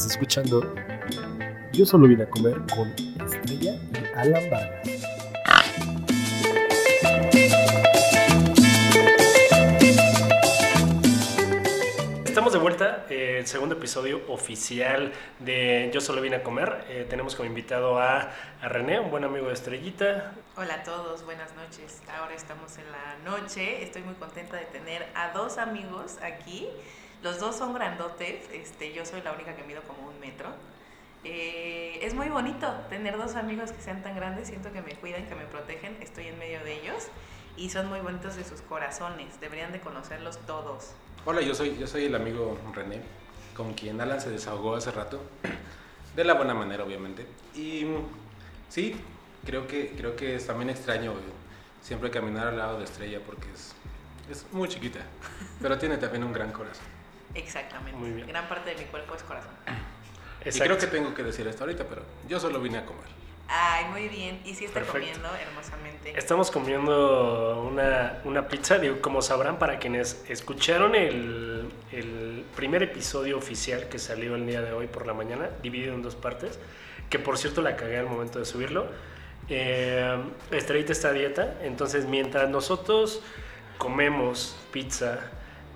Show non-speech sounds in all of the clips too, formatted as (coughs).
Estás escuchando Yo solo vine a comer con Estrella y Alan Vargas. Estamos de vuelta, eh, el segundo episodio oficial de Yo solo vine a comer. Eh, tenemos como invitado a, a René, un buen amigo de Estrellita. Hola a todos, buenas noches. Ahora estamos en la noche. Estoy muy contenta de tener a dos amigos aquí. Los dos son grandotes. Este, yo soy la única que mido como un metro. Eh, es muy bonito tener dos amigos que sean tan grandes. Siento que me cuidan, que me protegen. Estoy en medio de ellos y son muy bonitos de sus corazones. Deberían de conocerlos todos. Hola, yo soy, yo soy el amigo René, con quien Alan se desahogó hace rato, (clears throat) de la buena manera, obviamente. Y sí, creo que, creo que es también extraño eh, siempre caminar al lado de Estrella porque es, es muy chiquita, (laughs) pero tiene también un gran corazón. Exactamente. Muy bien. Gran parte de mi cuerpo es corazón. (coughs) Y creo que tengo que decir esto ahorita, pero yo solo vine a comer. Ay, muy bien. Y sí está Perfecto. comiendo hermosamente. Estamos comiendo una, una pizza, digo, como sabrán, para quienes escucharon el, el primer episodio oficial que salió el día de hoy por la mañana, dividido en dos partes, que por cierto la cagué al momento de subirlo. Eh, Estrellita está a dieta, entonces mientras nosotros comemos pizza,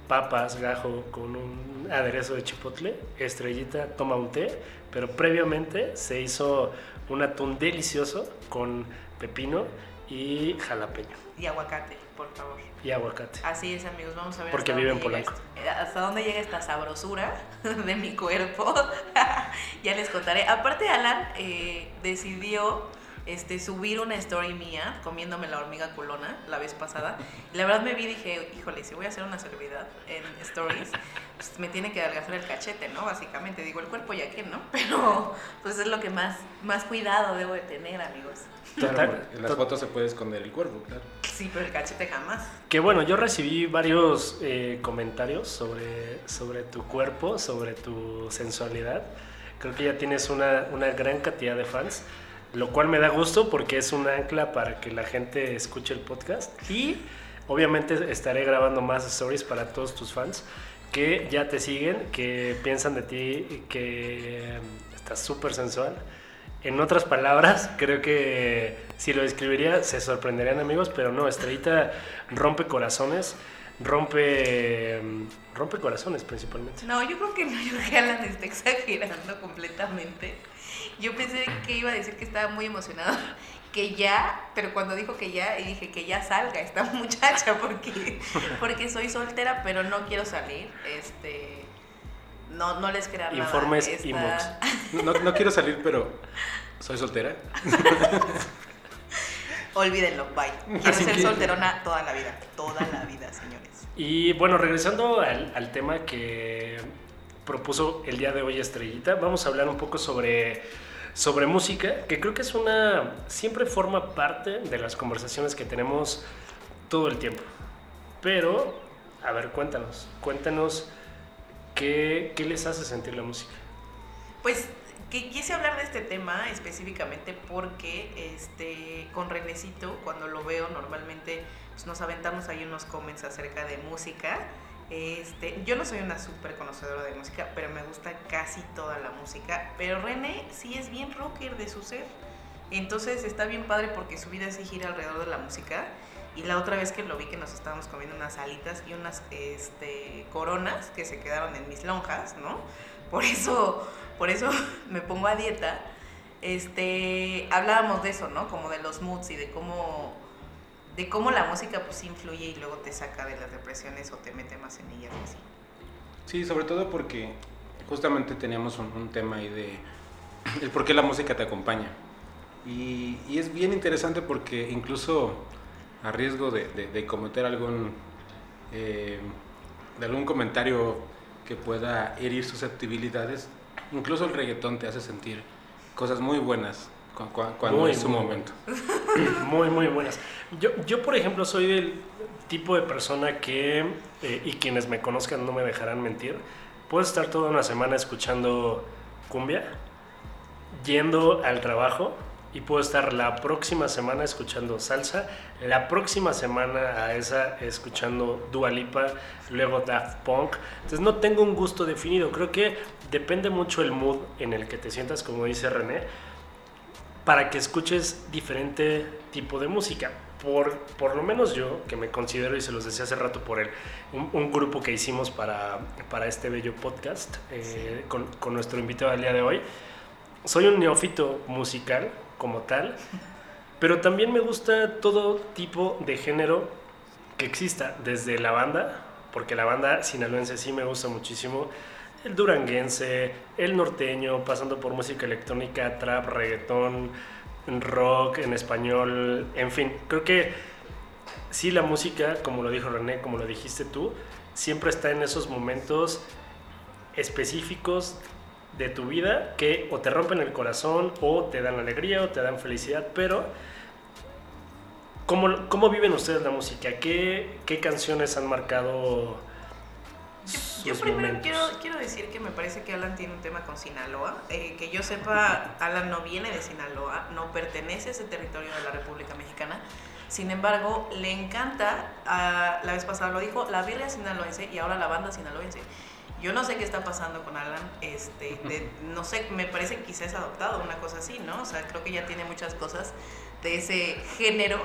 papas, gajo con un aderezo de chipotle, Estrellita toma un té, pero previamente se hizo un atún delicioso con pepino y jalapeño Y aguacate, por favor. y aguacate. Así es, amigos. Vamos a ver. Porque vive en Polanco. eh, hasta dónde llega esta sabrosura (laughs) de mi cuerpo. (laughs) ya les contaré. Aparte, Alan eh, decidió este, subir una story mía comiéndome la hormiga culona la vez pasada. Y la verdad me vi y dije, híjole, si voy a hacer una celebridad en stories, pues me tiene que adelgazar el cachete, ¿no? Básicamente, digo, el cuerpo ya que, ¿no? (laughs) Pero pues es lo que más, más cuidado debo de tener, amigos. Total- en las to- fotos se puede esconder el cuerpo, claro. Sí, pero el cachete jamás. Que bueno, yo recibí varios eh, comentarios sobre, sobre tu cuerpo, sobre tu sensualidad. Creo que ya tienes una, una gran cantidad de fans, lo cual me da gusto porque es un ancla para que la gente escuche el podcast. Y obviamente estaré grabando más stories para todos tus fans que ya te siguen, que piensan de ti que eh, estás súper sensual. En otras palabras, (laughs) creo que si lo describiría se sorprenderían amigos, pero no, Estrellita rompe corazones, rompe, mm, rompe corazones principalmente. No, yo creo que no, yo que está exagerando completamente. Yo pensé que iba a decir que estaba muy emocionado, (laughs) que ya, pero cuando dijo que ya, y dije que ya salga esta (laughs) muchacha, porque, porque soy soltera, pero no quiero salir. Este, no, no les crean nada. Informes inbox. (laughs) No, no quiero salir, pero soy soltera. Olvídenlo, bye. Quiero Así ser que- solterona toda la vida, toda la vida, señores. Y bueno, regresando al, al tema que propuso el día de hoy Estrellita, vamos a hablar un poco sobre, sobre música, que creo que es una, siempre forma parte de las conversaciones que tenemos todo el tiempo. Pero, a ver, cuéntanos, cuéntanos qué, qué les hace sentir la música. Pues quise hablar de este tema específicamente porque este con Renecito cuando lo veo normalmente pues, nos aventamos ahí unos comments acerca de música. Este, yo no soy una súper conocedora de música, pero me gusta casi toda la música. Pero René sí es bien rocker de su ser. Entonces está bien padre porque su vida sí gira alrededor de la música. Y la otra vez que lo vi que nos estábamos comiendo unas alitas y unas este, coronas que se quedaron en mis lonjas, ¿no? Por eso, por eso (laughs) me pongo a dieta. Este, hablábamos de eso, ¿no? Como de los moods y de cómo, de cómo la música pues influye y luego te saca de las depresiones o te mete más en ellas así. Sí, sobre todo porque justamente teníamos un, un tema ahí de (clears throat) el por qué la música te acompaña. Y, y es bien interesante porque incluso a riesgo de, de- cometer algún, eh, algún comentario que pueda herir susceptibilidades, incluso el reggaetón te hace sentir cosas muy buenas cu- cu- cuando Muy, es su muy momento. (laughs) Muy, muy buenas. Yo, yo, por ejemplo, soy del tipo de persona que, eh, y quienes me conozcan no me dejarán mentir, puedo estar toda una semana escuchando cumbia, yendo al trabajo y puedo estar la próxima semana escuchando salsa, la próxima semana a esa escuchando Dua Lipa, luego Daft Punk. Entonces no tengo un gusto definido, creo que depende mucho el mood en el que te sientas, como dice René, para que escuches diferente tipo de música. Por, por lo menos yo, que me considero, y se los decía hace rato por el, un, un grupo que hicimos para, para este bello podcast, eh, con, con nuestro invitado al día de hoy, soy un neófito musical como tal, pero también me gusta todo tipo de género que exista, desde la banda, porque la banda sinaloense sí me gusta muchísimo, el duranguense, el norteño, pasando por música electrónica, trap, reggaetón, rock en español, en fin, creo que sí la música, como lo dijo René, como lo dijiste tú, siempre está en esos momentos específicos de tu vida que o te rompen el corazón o te dan alegría o te dan felicidad, pero ¿cómo, cómo viven ustedes la música? ¿Qué, qué canciones han marcado? Yo, primero momentos? quiero, quiero decir que me parece que Alan tiene un tema con Sinaloa. Eh, que yo sepa, Alan no viene de Sinaloa, no pertenece a ese territorio de la República Mexicana. Sin embargo, le encanta, ah, la vez pasada lo dijo, la birria sinaloense y ahora la banda sinaloense. Yo no sé qué está pasando con Alan, este, de- no sé, me parece que quizás es adoptado, una cosa así, ¿no? O sea, creo que ya tiene muchas cosas de ese género.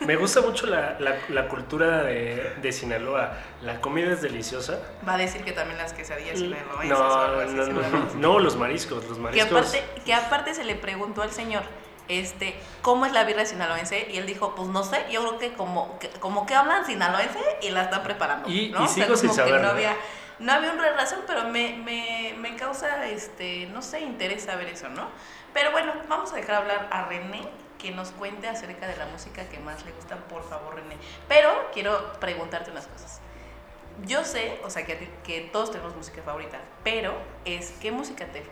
Me gusta mucho la, la- la cultura de, de Sinaloa. La comida es deliciosa. Va a decir que también las quesadillas sinaloenses No, no, no, seguramente. no, los mariscos, los Que mariscos. aparte, que aparte se le preguntó al señor, este, ¿cómo es la birria sinaloense? Y él dijo, pues no sé, yo creo que como que, como que hablan sinaloense y la están preparando. Y- ¿no? y O sea, sigo sin que saber, no había, una razón, pero me, me, me causa, este, no sé, interés saber eso, ¿no? Pero bueno, vamos a dejar hablar a René que nos cuente acerca de la música que más le gusta, por favor, René. Pero quiero preguntarte unas cosas. Yo sé, o sea, que, que todos tenemos música favorita, pero es ¿qué música te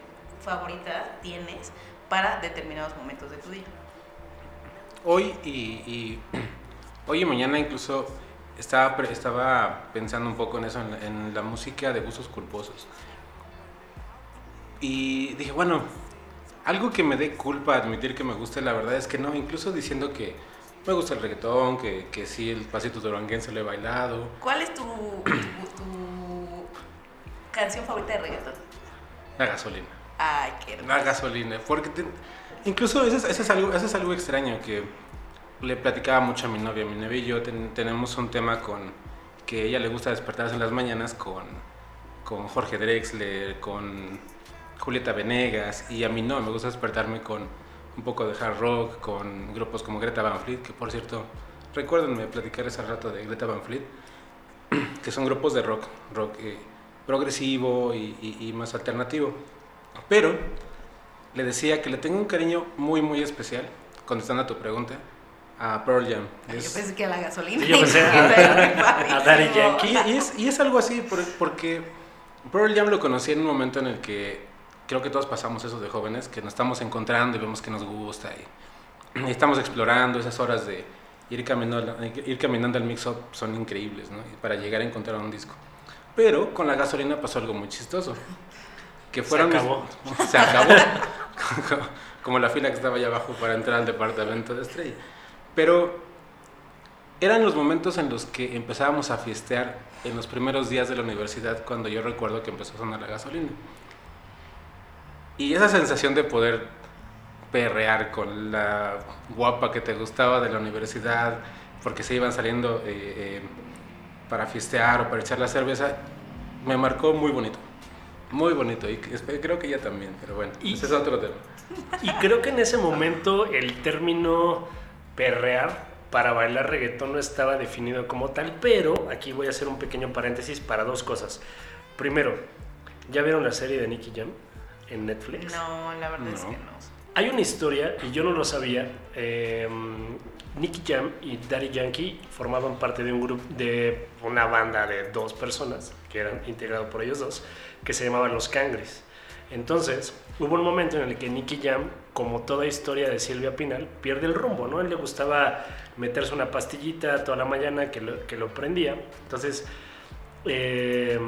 favorita tienes para determinados momentos de tu día? Hoy y- (clears throat) hoy y mañana incluso estaba, estaba pensando un poco en eso, en, la- en la música de gustos culposos. Y dije, bueno, algo que me dé culpa admitir que me guste, la verdad es que no, incluso diciendo que me gusta el reggaetón, que, que sí, el pasito duranguense lo he bailado. ¿Cuál es tu, tu, tu canción favorita de reggaetón? La gasolina. Ay, qué hermoso. La gasolina, porque te- incluso eso es, eso es algo, eso es algo extraño que le platicaba mucho a mi novia. Mi novia y yo ten- tenemos un tema con que a ella le gusta despertarse en las mañanas con, con Jorge Drexler, con Julieta Venegas, y a mí no, me gusta despertarme con un poco de hard rock, con grupos como Greta Van Fleet, que por cierto, recuérdenme platicar ese rato de Greta Van Fleet, (clears throat) que son grupos de rock, rock eh, progresivo y- y- y más alternativo. Pero le decía que le tengo un cariño muy, muy especial, contestando a tu pregunta, a Pearl Jam. Es- Yo pensé que a la gasolina. Sí, yo pensé (laughs) a- Daddy Yankee. y, es, y es algo así, por- porque Pearl Jam lo conocí en un momento en el que creo que todos pasamos eso de jóvenes, que nos estamos encontrando y vemos que nos gusta y, y estamos explorando esas horas de ir caminando, ir caminando al mix-up son increíbles, ¿no? Para llegar a encontrar un disco. Pero con la gasolina pasó algo muy chistoso. Que Se fueron mis- acabó. se acabó. (laughs) Como la fila que estaba allá abajo para entrar al departamento de Estrella. Pero eran los momentos en los que empezábamos a fiestear en los primeros días de la universidad, cuando yo recuerdo que empezó a sonar la gasolina. Y esa sensación de poder perrear con la guapa que te gustaba de la universidad, porque se iban saliendo eh, eh, para fiestear o para echar la cerveza, me marcó muy bonito. Muy bonito, y creo que ella también, pero bueno, Y- ese es otro tema. Y creo que en ese momento el término perrear para bailar reggaetón no estaba definido como tal, pero aquí voy a hacer un pequeño paréntesis para dos cosas. Primero, ¿ya vieron la serie de Nicky Jam en Netflix? No, la verdad es que no. Hay una historia, y yo no lo sabía, eh, Nicky Jam y Daddy Yankee formaban parte de un grupo, de una banda de dos personas, que eran integrados por ellos dos, que se llamaban Los Cangres. Entonces, hubo un momento en el que Nicky Jam, como toda historia de Silvia Pinal, pierde el rumbo, ¿no? A él le gustaba meterse una pastillita toda la mañana que lo, que lo prendía. Entonces, eh,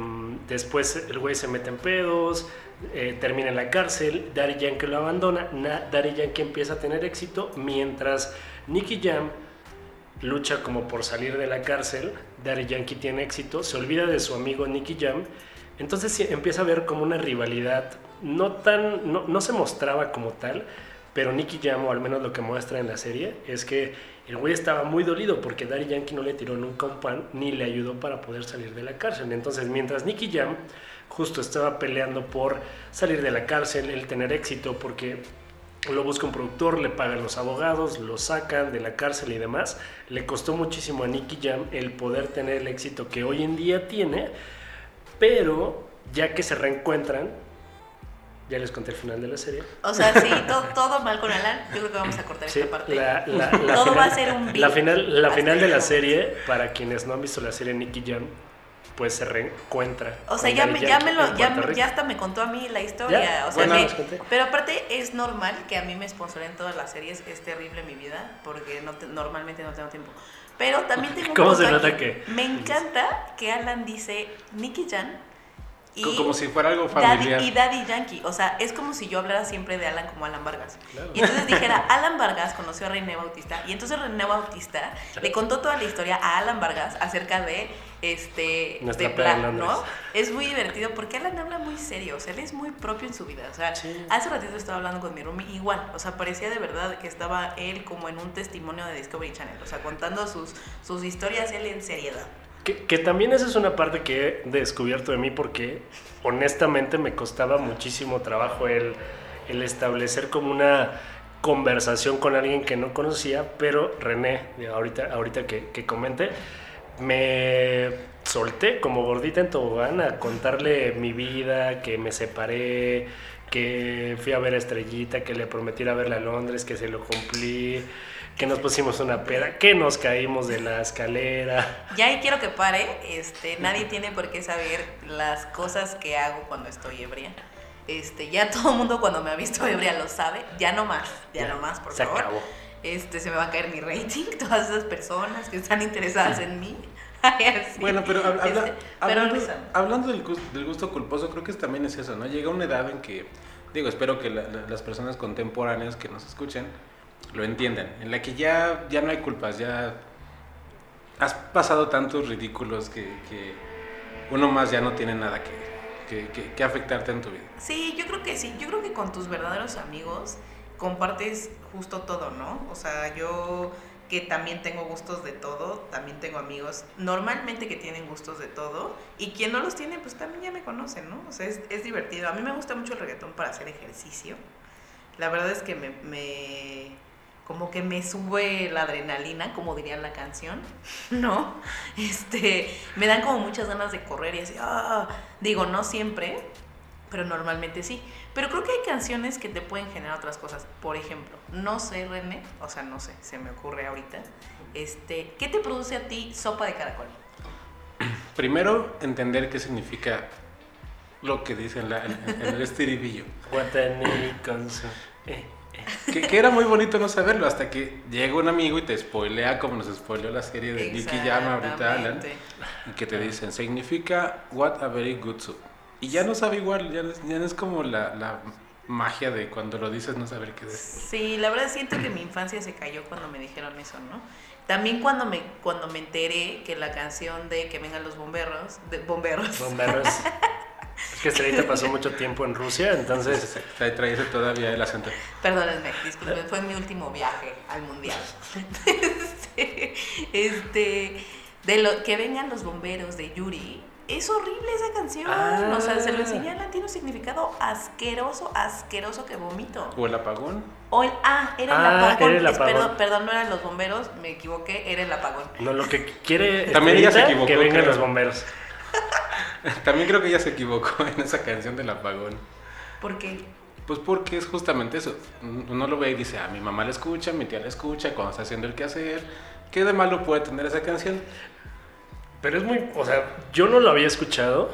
después el güey se mete en pedos, eh, termina en la cárcel, Daddy Yankee lo abandona, Na- Yankee empieza a tener éxito, mientras Nicky Jam lucha como por salir de la cárcel, Daddy Yankee tiene éxito, se olvida de su amigo Nicky Jam, entonces empieza a ver como una rivalidad, no tan, no, no se mostraba como tal, pero Nicky Jam, o al menos lo que muestra en la serie, es que el güey estaba muy dolido porque Daddy Yankee no le tiró nunca un pan ni le ayudó para poder salir de la cárcel. Entonces, mientras Nicky Jam justo estaba peleando por salir de la cárcel, el tener éxito, porque lo busca un productor, le pagan los abogados, lo sacan de la cárcel y demás, le costó muchísimo a Nicky Jam el poder tener el éxito que hoy en día tiene, pero ya que se reencuentran, ya les conté el final de la serie. O sea, sí, (laughs) todo, todo mal con Alan. Yo creo que vamos a cortar Sí, esta parte. la, la- la Todo final, va a ser un beat la final, la final de la serie, para quienes no han visto la serie Nicky Jam, pues se reencuentra. O sea, ya, me, ya, me lo, ya, me- ya hasta me contó a mí la historia. Ya, o sea, bueno, conté. pero aparte es normal que a mí me sponsoren todas las series. Es terrible mi vida porque no te- normalmente no tengo tiempo. Pero también tengo un ¿Cómo se punto nota aquí. que- Me encanta que Alan dice Nicky Jan y Co- Como si fuera algo Daddy, familiar. y Daddy Yankee. O sea, es como si yo hablara siempre de Alan como Alan Vargas. Claro. Y entonces dijera, (laughs) Alan Vargas conoció a René Bautista. Y entonces René Bautista le contó toda la historia a Alan Vargas acerca de este Nuestra de Plan, ¿no? Es muy divertido porque Alan habla muy serio, o sea, él es muy propio en su vida. O sea, Sí. hace ratito estaba hablando con mi roomie igual, o sea, parecía de verdad que estaba él como en un testimonio de Discovery Channel, o sea, contando sus, sus historias él en seriedad. Que, también esa es una parte que he descubierto de mí porque honestamente me costaba muchísimo trabajo el, el establecer como una conversación con alguien que no conocía, pero René, ahorita, ahorita que, que comente, me solté como gordita en tobogán a contarle mi vida, que me separé, que fui a ver a Estrellita, que le prometí ir a verla a Londres, que se lo cumplí, que nos pusimos una peda, que nos caímos de la escalera. Ya ahí quiero que pare, este, nadie tiene por qué saber las cosas que hago cuando estoy ebria. Este, ya todo el mundo cuando me ha visto ebria lo sabe, ya no más, ya, no más, por se favor. acabó. Este, se me va a caer mi rating, (laughs) todas esas personas que están interesadas en mí. (laughs) Así. Bueno, pero habla- Este, pero hablando, del, gus- del gusto culposo, creo que también es eso, ¿no? Llega una edad en que, digo, espero que la- la- las personas contemporáneas que nos escuchen lo entiendan, en la que ya, ya no hay culpas, ya has pasado tantos ridículos que, que uno más ya no tiene nada que, que, que- que afectarte en tu vida. Sí, yo creo que sí. Yo creo que con tus verdaderos amigos compartes justo todo, ¿no? O sea, yo que también tengo gustos de todo, también tengo amigos normalmente que tienen gustos de todo y quien no los tiene, pues también ya me conocen, ¿no? O sea, es, es divertido. A mí me gusta mucho el reggaetón para hacer ejercicio. La verdad es que me, me- como que me sube la adrenalina, como diría la canción, (laughs) ¿no? Este, me dan como muchas ganas de correr y así, ah, digo, no siempre, pero normalmente sí. Pero creo que hay canciones que te pueden generar otras cosas. Por ejemplo, no sé, René, o sea, no sé, se me ocurre ahorita. Este, ¿qué te produce a ti sopa de caracol? (clears throat) Primero, entender qué significa lo que dice en, la- en- en el estribillo. Guataní con su- eh. Que, que era muy bonito no saberlo hasta que llega un amigo y te spoilea como nos spoileó la serie de Nicky Jam ahorita Alan y que te dicen significa what a very good soup y ya no sabe igual ya no es, ya no es como la, la magia de cuando lo dices no saber qué decir Sí, la verdad siento que mi infancia se cayó cuando me dijeron eso, ¿no? También cuando me, cuando me enteré que la canción de Que vengan los bomberos, de bomberos, Bomberos. (laughs) Es que Estrellita pasó mucho tiempo en Rusia, entonces trae, trae ese todavía el acento Perdónenme, disculpen, fue mi último viaje al mundial. este, (laughs) este, de lo que vengan los bomberos de Yuri. Es horrible esa canción. Ah. O sea, se lo enseñé a Alan, tiene un significado asqueroso, asqueroso que vomito. o el apagón O el, ah, era el Ah, apagón. era el Es- apagón. Perdón, perdón, no eran los bomberos, me equivoqué, era el apagón. no, lo que quiere También ella se equivocó, que vengan creo. los bomberos. (laughs) también creo que ella se equivocó (laughs) en esa canción del apagón. Porque pues porque es justamente eso. Uno lo ve y dice ah mi mamá la escucha mi tía la escucha cuando está haciendo el quehacer ¿qué de malo puede tener esa canción? Pero es muy, o sea, yo no lo había escuchado,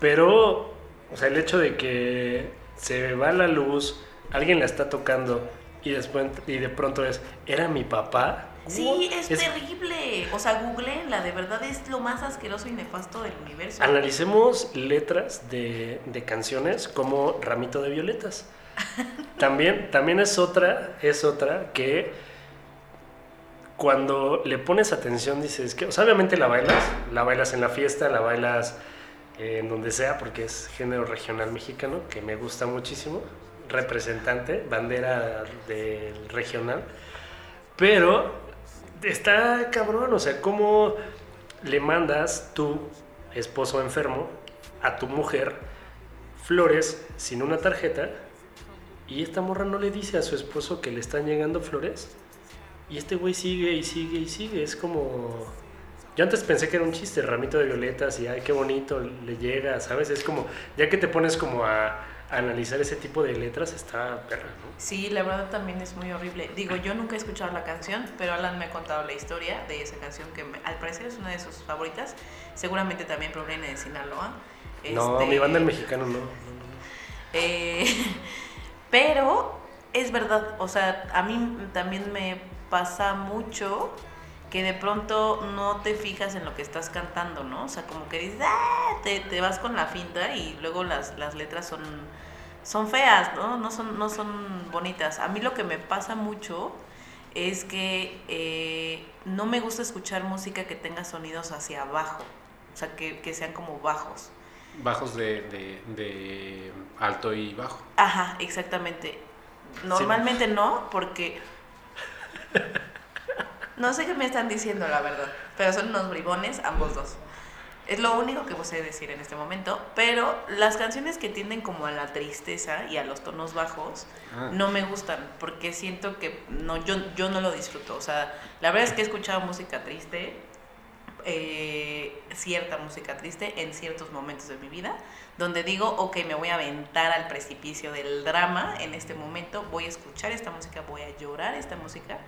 pero, o sea, el hecho de que se va la luz, alguien la está tocando y después y de pronto es, era mi papá, Sí, es, Es- terrible. O sea, googleenla, de verdad es lo más asqueroso y nefasto del universo. Analicemos letras de, de canciones como Ramito de Violetas. (laughs) También, también es otra, es otra que cuando le pones atención dices que, o sea, obviamente la bailas, la bailas en la fiesta, la bailas en donde sea, porque es género regional mexicano, que me gusta muchísimo, representante, bandera del regional, pero está cabrón, o sea, cómo le mandas tu esposo enfermo a tu mujer flores sin una tarjeta y esta morra no le dice a su esposo que le están llegando flores. Y este güey sigue y sigue y sigue, es como... Yo antes pensé que era un chiste, ramito de violetas y ay, qué bonito le llega, ¿sabes? Es como, ya que te pones como a, analizar ese tipo de letras, está perra, ¿no? Sí, la verdad también es muy horrible. Digo, yo nunca he escuchado la canción, pero Alan me ha contado la historia de esa canción que me- al parecer es una de sus favoritas. Seguramente también proviene de Sinaloa. No, Este, mi banda el mexicano no. no, no, no. Eh, (laughs) pero es verdad, o sea, a mí también me pasa mucho que de pronto no te fijas en lo que estás cantando, ¿no? O sea, como que dices, "Ah", te, te vas con la finta y luego las, las letras son, son feas, ¿no? No son, no son bonitas. A mí lo que me pasa mucho es que eh, no me gusta escuchar música que tenga sonidos hacia abajo, o sea, que, que sean como bajos. Bajos de, de- de alto y bajo. Ajá, exactamente. Normalmente no, porque... No sé qué me están diciendo, la verdad. Pero son unos bribones, ambos dos. Es lo único que sé decir en este momento. Pero las canciones que tienden como a la tristeza y a los tonos bajos Ah. no me gustan. Porque siento que no, yo, yo no lo disfruto. O sea, la verdad es que he escuchado música triste. eh, cierta música triste en ciertos momentos de mi vida, donde digo, ok, me voy a aventar al precipicio del drama en este momento, voy a escuchar esta música, voy a llorar esta música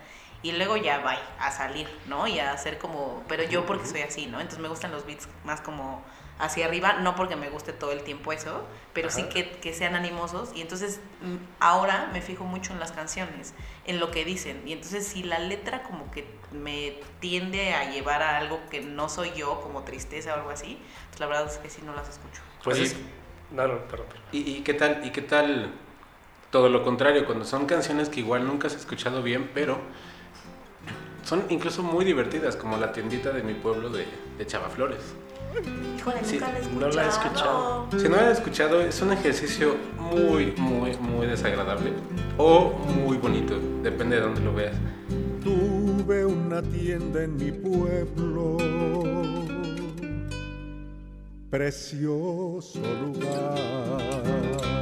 y luego ya va a salir, ¿no? Y a hacer como, pero yo porque soy así, ¿no? Entonces me gustan los beats más como hacia arriba, no porque me guste todo el tiempo eso, pero sí que, que sean animosos y entonces mm, ahora me fijo mucho en las canciones, en lo que dicen y entonces si la letra como que me tiende a llevar a algo que no soy yo, como tristeza o algo así, pues la verdad es que sí no las escucho. Pues es... No, no, perdón. perdón. ¿Y, y qué tal? ¿Y qué tal todo lo contrario? Cuando son canciones que igual nunca has escuchado bien, pero son incluso muy divertidas, como la tiendita de mi pueblo de, de Chava Flores. Híjole, Sí, nunca la he no la he escuchado. Si no lo han escuchado, es un ejercicio muy, muy, muy desagradable o muy bonito, depende de dónde lo veas. Tuve una tienda en mi pueblo, precioso lugar.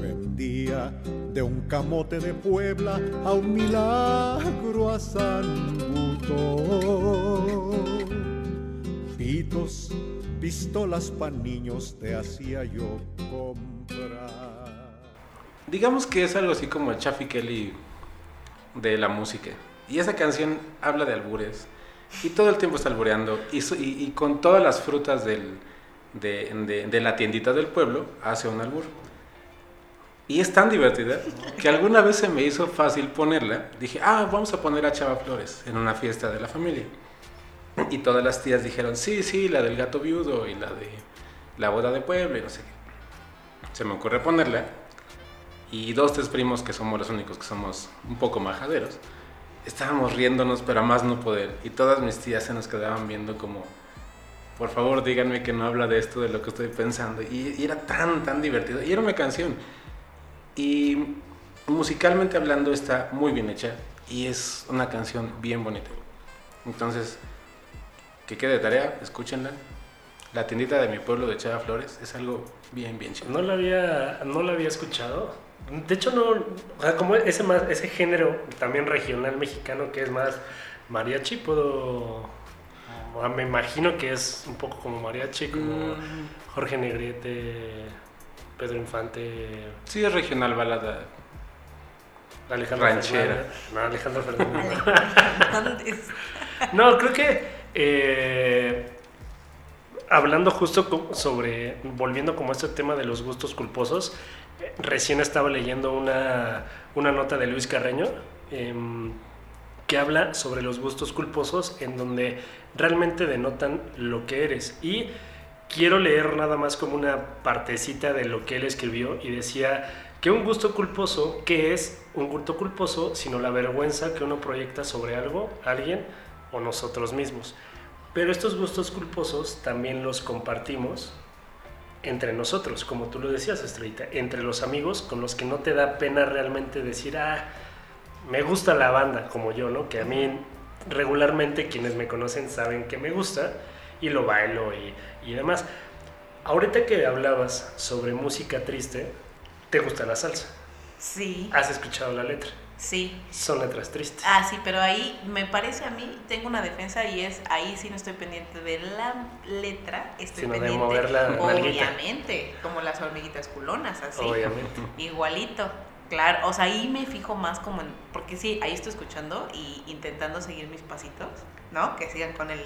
Vendía de un camote de Puebla a un milagro a San. Pitos, pistolas pa' niños te hacía yo comprar. Digamos que es algo así como el Chaffy Kelly de la música. Y esa canción habla de albures. Y todo el tiempo está albureando. Y, con todas las frutas de- de la tiendita del pueblo hace un albur. Y es tan divertida que alguna vez se me hizo fácil ponerla. Dije, ah, vamos a poner a Chava Flores en una fiesta de la familia. Y todas las tías dijeron, sí, sí, la del gato viudo y la de la boda de pueblo y no sé qué. Se me ocurre ponerla y dos, tres primos que somos los únicos que somos un poco majaderos, estábamos riéndonos, pero a más no poder. Y todas mis tías se nos quedaban viendo como, por favor, díganme que no habla de esto, de lo que estoy pensando. Y, y era tan, tan divertido. Y era una canción. Y musicalmente hablando está muy bien hecha y es una canción bien bonita. Entonces, que quede de tarea, escúchenla. La tiendita de mi pueblo de Chava Flores es algo bien, bien chido. No la había, no la había escuchado. De hecho, no, o sea, como ese, más, ese género también regional mexicano que es más mariachi, puedo, me imagino que es un poco como mariachi, como Mm. Jorge Negrete, Pedro Infante, Sí, es regional balada. Alejandro Ranchera. Fernández. No, Alejandro Fernández. Fernández. (laughs) No, creo que eh, hablando justo sobre, volviendo como a este tema de los gustos culposos, eh, recién estaba leyendo una, una nota de Luis Carreño em, que habla sobre los gustos culposos en donde realmente denotan lo que eres. Y quiero leer nada más como una partecita de lo que él escribió y decía que un gusto culposo, ¿qué es un gusto culposo? Sino la vergüenza que uno proyecta sobre algo, alguien o nosotros mismos. Pero estos gustos culposos también los compartimos entre nosotros, como tú lo decías, Estrellita, entre los amigos con los que no te da pena realmente decir, ah, me gusta la banda, como yo, ¿no? Que a mí regularmente quienes me conocen saben que me gusta y lo bailo y, y demás. Ahorita que hablabas sobre música triste, ¿te gusta la salsa? Sí, ¿Has escuchado la letra? sí. Son letras tristes. Ah, sí, pero ahí me parece a mí, tengo una defensa y es, ahí sí no estoy pendiente de la letra, estoy Sino de pendiente, mover la nalguita. obviamente, como las hormiguitas culonas, así. Obviamente. (laughs) Igualito. Claro, o sea, ahí me fijo más como en, porque sí, ahí estoy escuchando y intentando seguir mis pasitos, ¿no? Que sigan con el,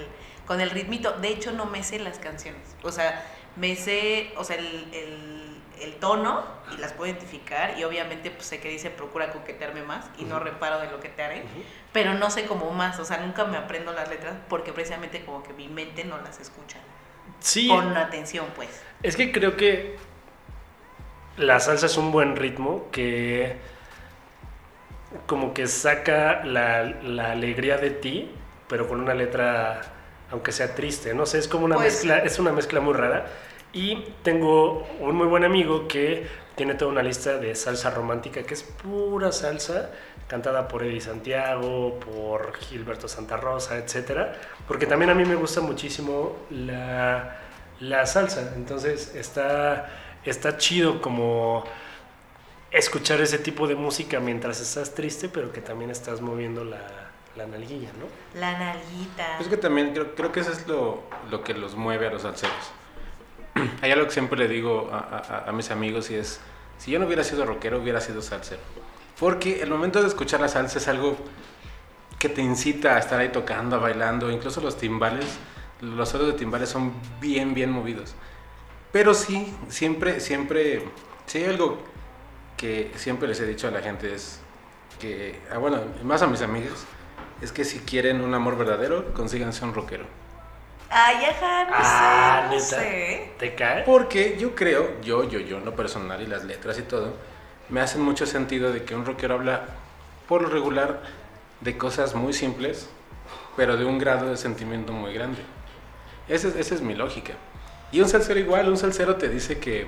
con el ritmito. De hecho, no me sé las canciones. O sea, me sé, o sea, el, el, el tono y las puedo identificar y obviamente pues sé que dice procura coquetearme más y no reparo de lo que te haré, pero no sé cómo más, o sea, nunca me aprendo las letras porque precisamente como que mi mente no las escucha Sí, con atención, pues. Es que creo que la salsa es un buen ritmo que como que saca la, la alegría de ti, pero con una letra, aunque sea triste, no sé, es como una Pues- mezcla, es una mezcla muy rara. Y tengo un muy buen amigo que tiene toda una lista de salsa romántica que es pura salsa, cantada por Eddie Santiago, por Gilberto Santa Rosa, etcétera, porque también a mí me gusta muchísimo la, la salsa, entonces está, está chido como escuchar ese tipo de música mientras estás triste, pero que también estás moviendo la, la nalguilla, ¿no? La nalguita. Es que también creo, creo que eso es lo, lo que los mueve a los salseros. (clears throat) Hay algo que siempre le digo a, a- a mis amigos y es, si yo no hubiera sido rockero, hubiera sido salsero. Porque el momento de escuchar la salsa es algo que te incita a estar ahí tocando, bailando, incluso los timbales, los solos de timbales son bien, bien movidos. Pero sí, siempre, siempre, si hay algo que siempre les he dicho a la gente es que, ah, bueno, más a mis amigas, es que si quieren un amor verdadero, consíganse un rockero. Ay, ajá, no Ah, sé, no ¿neta? sé. ¿Te cae? Porque yo creo, yo, yo, yo, en lo personal y las letras y todo, me hacen mucho sentido de que un rockero habla por lo regular de cosas muy simples, pero de un grado de sentimiento muy grande. Esa es, esa es mi lógica. Y un salsero igual, un salsero te dice que,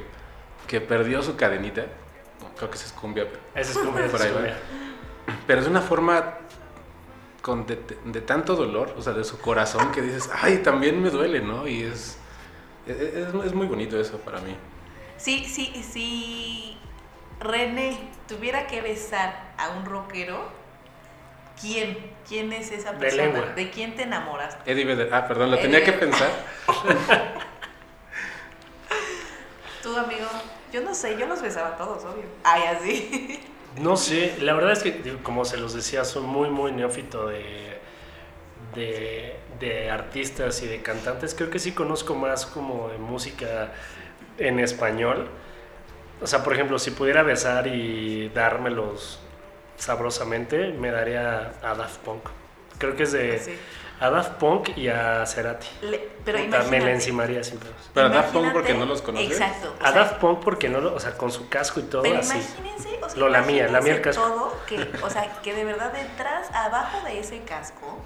que perdió su cadenita, no, creo que esa es cumbia, pero Ese es como Por ahí va. pero es una forma con de, de tanto dolor, o sea, de su corazón, que dices, ay, también me duele, ¿no? Y es, es, muy bonito eso para mí. Sí, sí, sí. René tuviera que besar a un rockero, ¿quién? ¿Quién es esa persona? ¿De quién te enamoras? Eddie Vedder, ah, perdón, lo tenía que Eddie- pensar. (laughs) Tú, amigo, yo no sé, yo los besaba a todos, obvio. Ay, así. (laughs) No sé, la verdad es que, como se los decía, soy muy, muy neófito de, de, de artistas y de cantantes. Creo que sí conozco más como de música en español. O sea, por ejemplo, si pudiera besar y dármelos sabrosamente, me daría a Daft Punk. Creo que es de Sí. a Daft Punk y a Cerati. Le- pero Puta, me la encimaría sin pedos. Pero a Daft Punk porque no los conoces. Exacto. o A sea, Daft Punk porque no lo, o sea, con su casco y todo Pero así. imagínense, o sea, Lo lamía, lamía el casco. todo que, o sea, que de verdad detrás, abajo de ese casco,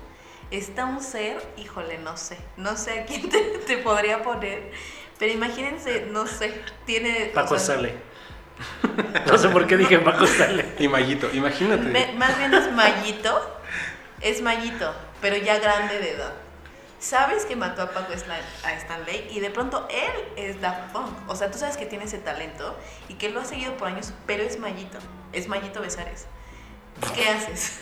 está un ser, híjole, no sé, no sé a quién te, te podría poner, pero imagínense, no sé, tiene... o Paco sea, Stanley. (laughs) No sé por qué dije Paco Stanley. Y Mayito, imagínate. me- más bien es Mayito, es Mayito, pero ya grande de edad. Sabes que mató a Paco a Stanley y de pronto él es Daft Punk. O sea, tú sabes que tiene ese talento y que lo ha seguido por años, pero es Mayito. Es Mayito Besares. ¿Qué haces?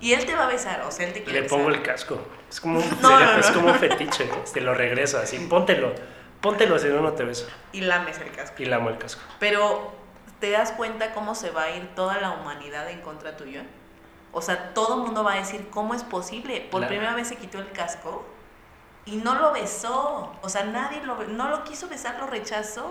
Y él te va a besar, o sea, él te quiere Le pongo besar. el casco. Es como, (laughs) No, sería- no, es no. como un fetiche. ¿eh? Te lo regreso así. Póntelo. Póntelo, si no, no te beso. Y lames el casco. Y lamo el casco. Pero, ¿te das cuenta cómo se va a ir toda la humanidad en contra tuyo? O sea, todo el mundo va a decir, ¿cómo es posible? Por La- primera vez se quitó el casco y no lo besó. O sea, nadie lo, no lo quiso besar, lo rechazó.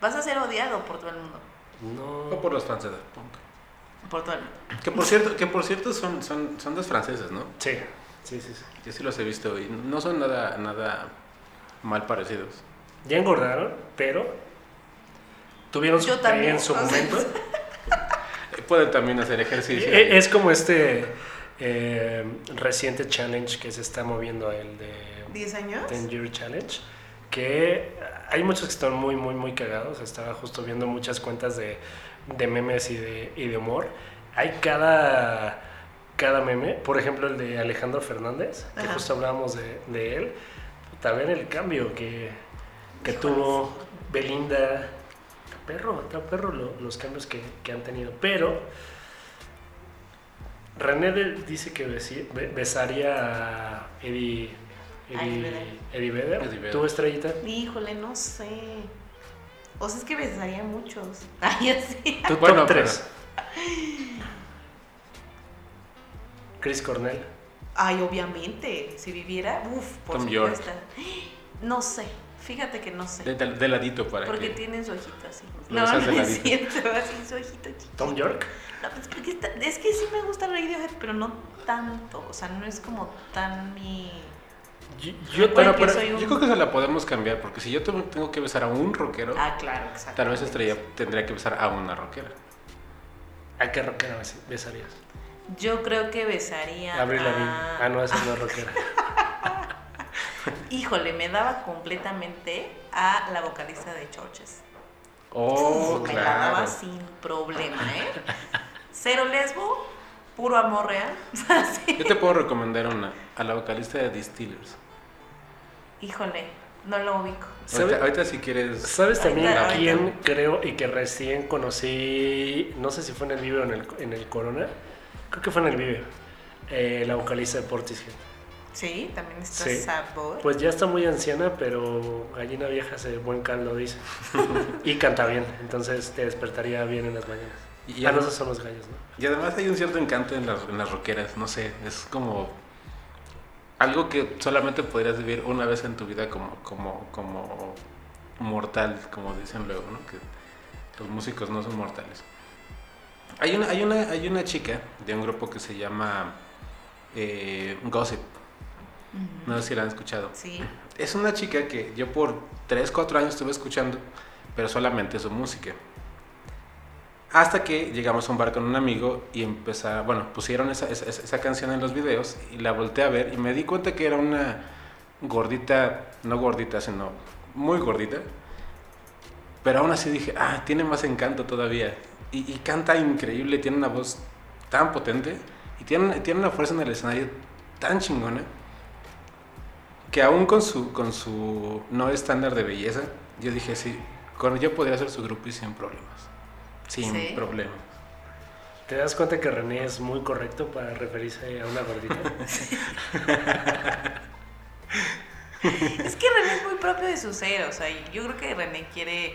Vas a ser odiado por todo el mundo. No. O por los Daft Punk. Por todo el mundo. Que por cierto, que por cierto son, son, son dos franceses, ¿no? Sí, sí, sí. sí. Yo sí los he visto y no son nada, nada mal parecidos. Ya engordaron, pero tuvieron su Yo fe también, en su sea, (laughs) Pueden también hacer ejercicio. Eh, Es como este eh, reciente challenge que se está moviendo, el de ¿10 años? Ten Year Challenge, que hay muchos que están muy, muy, muy cagados. Estaba justo viendo muchas cuentas de, de memes y de, y de humor. Hay cada, cada meme, por ejemplo el de Alejandro Fernández, que Ajá. justo hablábamos de, de él. También el cambio que, que tuvo Belinda. Perro, está perro lo- los cambios que, que han tenido. Pero René de- dice que besi- be- besaría a Eddie, Eddie Eddie, Vedder. Eddie Vedder. ¿Tú, estrellita? Híjole, no sé. O sea, es que besaría a muchos. (laughs) Ay, así. Tu Bueno, top pero- 3. Chris Cornell. Ay, obviamente. Si viviera, uff, por Tom York. supuesto. No sé. Fíjate que no sé. De, de- de ladito para Porque que... tienen su ojito así. No, no es ladito. cierto, (laughs) así su ojito chiquito. Tom York. No, pues porque está- es que sí me gusta Radiohead, pero no tanto. O sea, no es como tan mi. Yo, Yo yo- pero un- creo que se la podemos cambiar porque si yo tengo que besar a un rockero, Ah, claro, exacto. tal vez Estrella tendría que besar a una rockera. ¿A qué rockera bes- besarías? Yo creo que besaría. Lavigne. a- Ah, no, esa es rockera. (laughs) (laughs) Híjole, me daba completamente a la vocalista de Churches. Oh, me la daba sin problema, ¿eh? Cero lesbo, puro amor real. (laughs) Yo te puedo recomendar una, a la vocalista de Distillers. Híjole, no lo ubico. ¿Sabe- Ahorita, ahorita si quieres... ¿Sabes también ahorita. quién creo y que recién conocí? No sé si fue en el Vive o en el, en el Corona. Creo que fue en el Vive. Eh, la vocalista de Portishead. Sí, también está Sí. Sad Boy. Pues ya está muy anciana, pero gallina vieja hace buen caldo, dice. (laughs) y canta bien, entonces te despertaría bien en las mañanas. Y, ah, no, esos son los gallos, ¿no? y además hay un cierto encanto en las, en las rockeras, no sé, es como algo que solamente podrías vivir una vez en tu vida como, como, como mortal, como dicen luego, ¿no? Que los músicos no son mortales. Hay una, hay una, hay una chica de un grupo que se llama eh, Gossip, No sé si la han escuchado. Sí. Es una chica que yo por 3, 4 años estuve escuchando, pero solamente su música. Hasta que llegamos a un bar con un amigo y empezaron, bueno, pusieron esa, esa, esa canción en los videos y la volteé a ver y me di cuenta que era una gordita, no gordita, sino muy gordita. Pero aún así dije, ah, tiene más encanto todavía. Y, y canta increíble, tiene una voz tan potente y tiene, tiene una fuerza en el escenario tan chingona que aún con su, con su no estándar de belleza, yo dije, sí, con, yo podría ser su grupo y sin problemas. Sin Sí. problemas. ¿Te das cuenta que René es muy correcto para referirse a una gordita? (laughs) Es que René es muy propio de su ser, o sea, yo creo que René quiere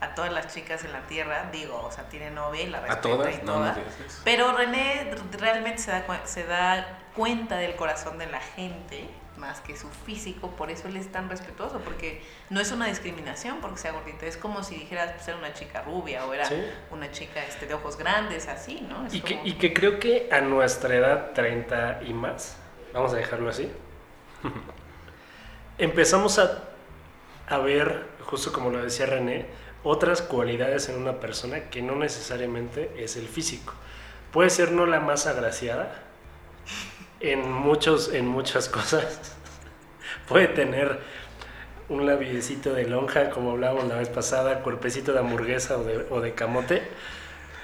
a todas las chicas en la tierra, digo, o sea, tiene novia y la respeta ¿A todas? y No, todas. no. Pero René realmente se da, se da cuenta del corazón de la gente más que su físico, por eso él es tan respetuoso, porque no es una discriminación porque sea gordita, es como si dijeras pues, era una chica rubia o era Sí. una chica este, de ojos grandes, así, ¿no? Es Y que, y que creo que a nuestra edad, 30 y más, vamos a dejarlo así, (laughs) empezamos a, a ver, justo como lo decía René, otras cualidades en una persona que no necesariamente es el físico. Puede ser no la más agraciada en, muchos, en muchas (laughs) cosas. Puede tener un labiecito de lonja, como hablábamos la vez pasada, cuerpecito de hamburguesa o de, o de camote.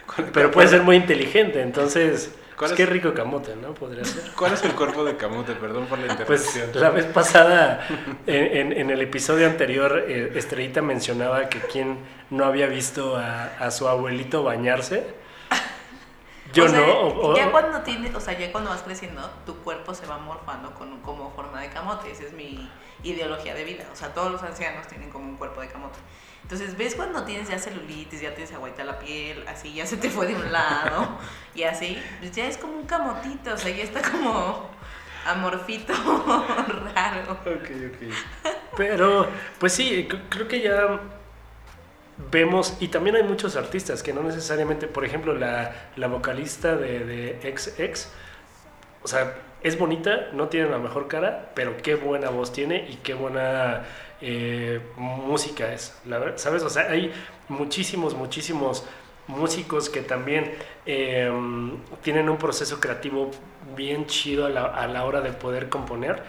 ¿Cuál- Pero puede ser muy inteligente, entonces, ¿Cuál pues, es? qué rico camote, ¿no? Podría ser. ¿Cuál es el cuerpo de Camote? Perdón por la Pues interrupción. la vez pasada, en, en- en el episodio anterior, eh, Estrellita mencionaba que quien no había visto a, a su abuelito bañarse. Yo O sea, no. o- ya cuando tienes, o sea, ya cuando vas creciendo, tu cuerpo se va morfando con como forma de camote. Esa es mi ideología de vida. O sea, todos los ancianos tienen como un cuerpo de camote. Entonces, ves cuando tienes ya celulitis, ya tienes agüita la piel, así ya se te fue de un lado y así, pues ya es como un camotito, o sea, ya está como amorfito (laughs) raro. Ok, ok. Pero, pues sí, creo que ya vemos, y también hay muchos artistas que no necesariamente, por ejemplo, la, la vocalista de, de XX, o sea, es bonita, no tiene la mejor cara, pero qué buena voz tiene y qué buena eh, música es, ¿sabes? O sea, hay muchísimos, muchísimos músicos que también eh, tienen un proceso creativo bien chido a la, a la hora de poder componer.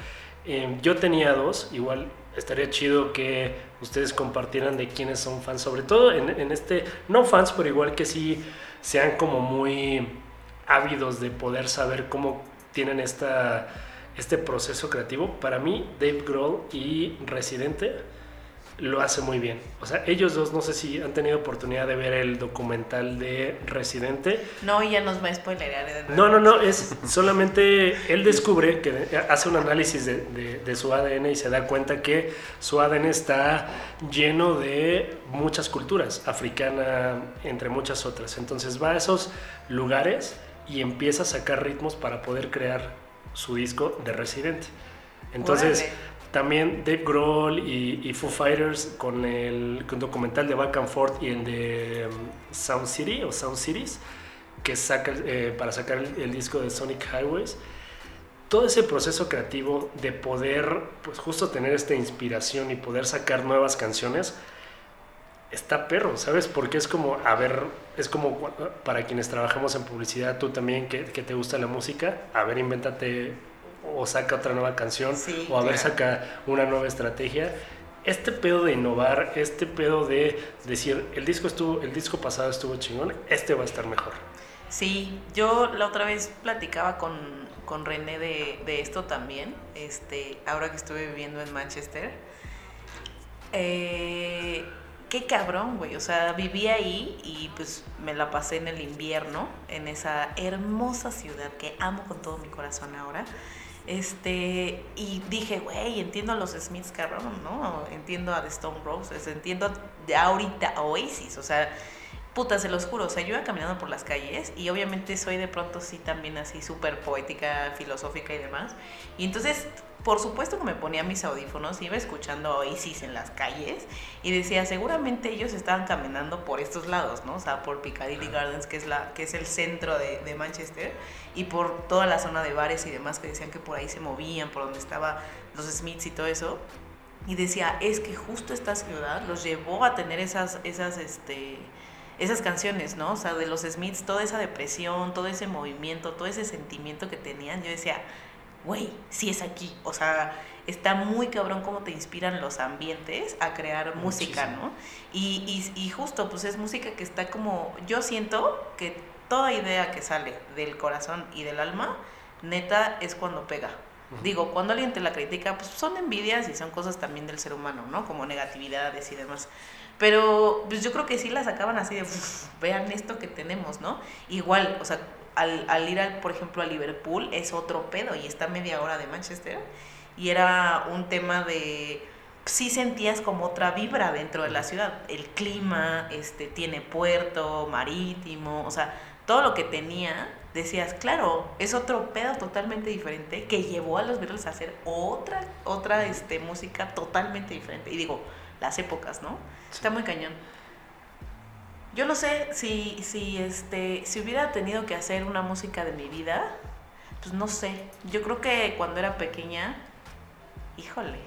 Eh, yo tenía dos, igual estaría chido que ustedes compartieran de quiénes son fans, sobre todo en, en, este, no fans, pero igual que sí sean como muy ávidos de poder saber cómo tienen esta, este proceso creativo. Para mí, Dave Grohl y Residente lo hace muy bien. O sea, ellos dos, no sé si han tenido oportunidad de ver el documental de Residente. No, ya nos va a spoilerear. No, no, no, es solamente él descubre que hace un análisis de, de, de, su ADN y se da cuenta que su ADN está lleno de muchas culturas, africana, entre muchas otras. Entonces va a esos lugares y empieza a sacar ritmos para poder crear su disco de Residente. Entonces, Órale. también Dave Grohl y, y, Foo Fighters con el con documental de Back and Forth y el de um, Sound City o Sound Cities, que saca eh, para sacar el, el, disco de Sonic Highways. Todo ese proceso creativo de poder, pues justo tener esta inspiración y poder sacar nuevas canciones, está perro, ¿sabes? Porque es como, a ver, es como para quienes trabajamos en publicidad, tú también que, que te gusta la música, a ver, invéntate o saca otra nueva canción, Sí, o a ver, claro. saca una nueva estrategia. Este pedo de innovar, este pedo de decir, el disco, estuvo, el disco pasado estuvo chingón, este va a estar mejor. Sí, yo la otra vez platicaba con, con René de, de esto también, este, ahora que estuve viviendo en Manchester. Eh, qué cabrón, güey. O sea, viví ahí y pues me la pasé en el invierno, en esa hermosa ciudad que amo con todo mi corazón ahora. Este, y dije, güey, entiendo a los Smiths, cabrón, ¿no? Entiendo a The Stone Roses, entiendo de ahorita a Oasis, o sea, puta, se los juro, o sea, yo iba caminando por las calles y obviamente soy de pronto sí también así súper poética, filosófica y demás. Y entonces, por supuesto que me ponía mis audífonos, iba escuchando Oasis en las calles y decía, seguramente ellos estaban caminando por estos lados, ¿no? O sea, por Piccadilly Gardens, que es, la, que es el centro de, de Manchester, y por toda la zona de bares y demás que decían que por ahí se movían, por donde estaban los Smiths y todo eso. Y decía, es que justo esta ciudad los llevó a tener esas, esas, este, esas canciones, ¿no? O sea, de los Smiths, toda esa depresión, todo ese movimiento, todo ese sentimiento que tenían, yo decía, güey, sí es aquí. O sea, está muy cabrón cómo te inspiran los ambientes a crear música. ¿no? Y, y, y justo, pues es música que está como, yo siento que toda idea que sale del corazón y del alma, neta, es cuando pega. Digo, cuando alguien te la critica, pues son envidias y son cosas también del ser humano, ¿no? Como negatividades y demás. Pero pues yo creo que sí las sacaban así de, "Uf, vean esto que tenemos, ¿no? Igual, o sea, al, al ir, al, por ejemplo, a Liverpool es otro pedo y está media hora de Manchester. Y era un tema de, sí sentías como otra vibra dentro de la ciudad. El clima, este, tiene puerto, marítimo, o sea, todo lo que tenía, decías, claro, es otro pedo totalmente diferente que llevó a los Beatles a hacer otra, otra este, música totalmente diferente. Y digo, las épocas, ¿no? Está muy cañón. Yo no sé si, si, este, si hubiera tenido que hacer una música de mi vida, pues no sé. Yo creo que cuando era pequeña, híjole,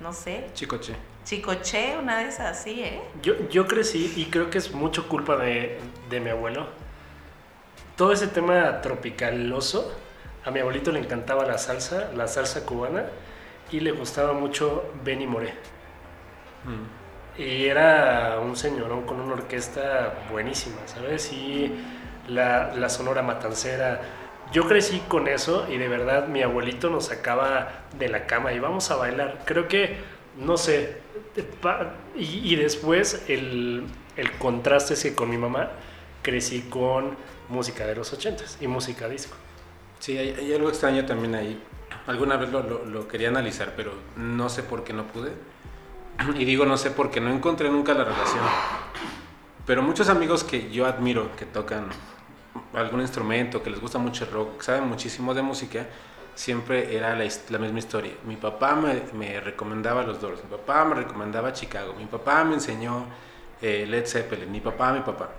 no sé. Chicoche. Chicoche, una de esas, sí, ¿eh? Yo, yo crecí y creo que es mucho culpa de, de mi abuelo. Todo ese tema tropicaloso, a mi abuelito le encantaba la salsa, la salsa cubana, y le gustaba mucho Benny Moré. Y era un señorón con una orquesta buenísima, ¿sabes? Y la, la sonora matancera. Yo crecí con eso y de verdad mi abuelito nos sacaba de la cama y vamos a bailar. Creo que, no sé, y, y después el, el contraste es que con mi mamá crecí con música de los ochentas y música disco. Sí, hay, hay algo extraño también ahí. Alguna vez lo, lo- lo quería analizar, pero no sé por qué no pude. (clears throat) Y digo no sé porque no encontré nunca la relación. Pero muchos amigos que yo admiro, que tocan algún instrumento, que les gusta mucho el rock, que saben muchísimo de música, siempre era la, la misma historia. Mi papá me, me recomendaba los Doors, mi papá me recomendaba Chicago, mi papá me enseñó eh, Led Zeppelin, mi papá, mi papá.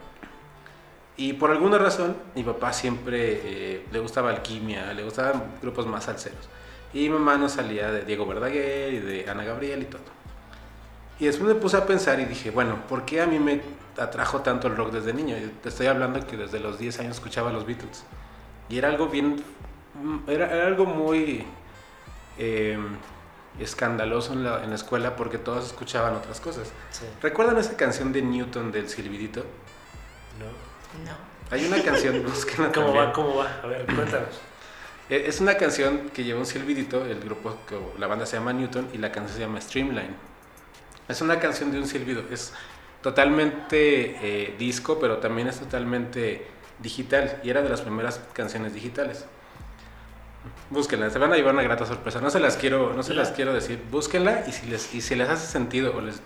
Y por alguna razón, mi papá siempre eh, le gustaba alquimia, le gustaban grupos más salseros. Y mi mamá no salía de Diego Verdaguer y de Ana Gabriel y todo. Y después me puse a pensar y dije, bueno, ¿por qué a mí me atrajo tanto el rock desde niño? Yo te estoy hablando que desde los 10 años escuchaba los Beatles. Y era algo bien, era, era algo muy eh, escandaloso en la, en la escuela porque todos escuchaban otras cosas. Sí. ¿Recuerdan esa canción de Newton del Silbidito? ¿No? No. Hay una canción, (laughs) búsquenla ¿Cómo también. va? ¿Cómo va? A ver, cuéntanos. Eh, Es una canción que lleva un silbidito, el grupo, la banda se llama Newton y la canción se llama Streamline. Es una canción de un silbido, es totalmente eh, disco, pero también es totalmente digital y era de las primeras canciones digitales. Búsquenla, se van a llevar una grata sorpresa. No se las quiero, no se las quiero decir. Búsquenla y si les, y si les hace sentido o les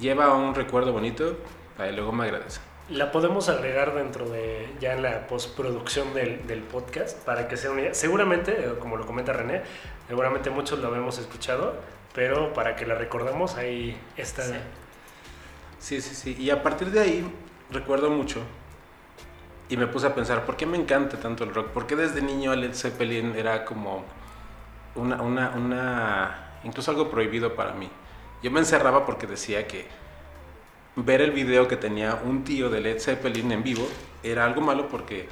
lleva a un recuerdo bonito, ahí luego me agradecen. La podemos agregar dentro de ya en la postproducción del, del podcast para que sea una idea. Seguramente, eh, como lo comenta René, seguramente muchos lo hemos escuchado, pero para que la recordemos ahí está. Sí. Sí, sí. Y a partir de ahí recuerdo mucho y me puse a pensar, ¿por qué me encanta tanto el rock? ¿Por qué desde niño Led Zeppelin era como una, una, una, incluso algo prohibido para mí? Yo me encerraba porque decía que ver el video que tenía un tío de Led Zeppelin en vivo era algo malo porque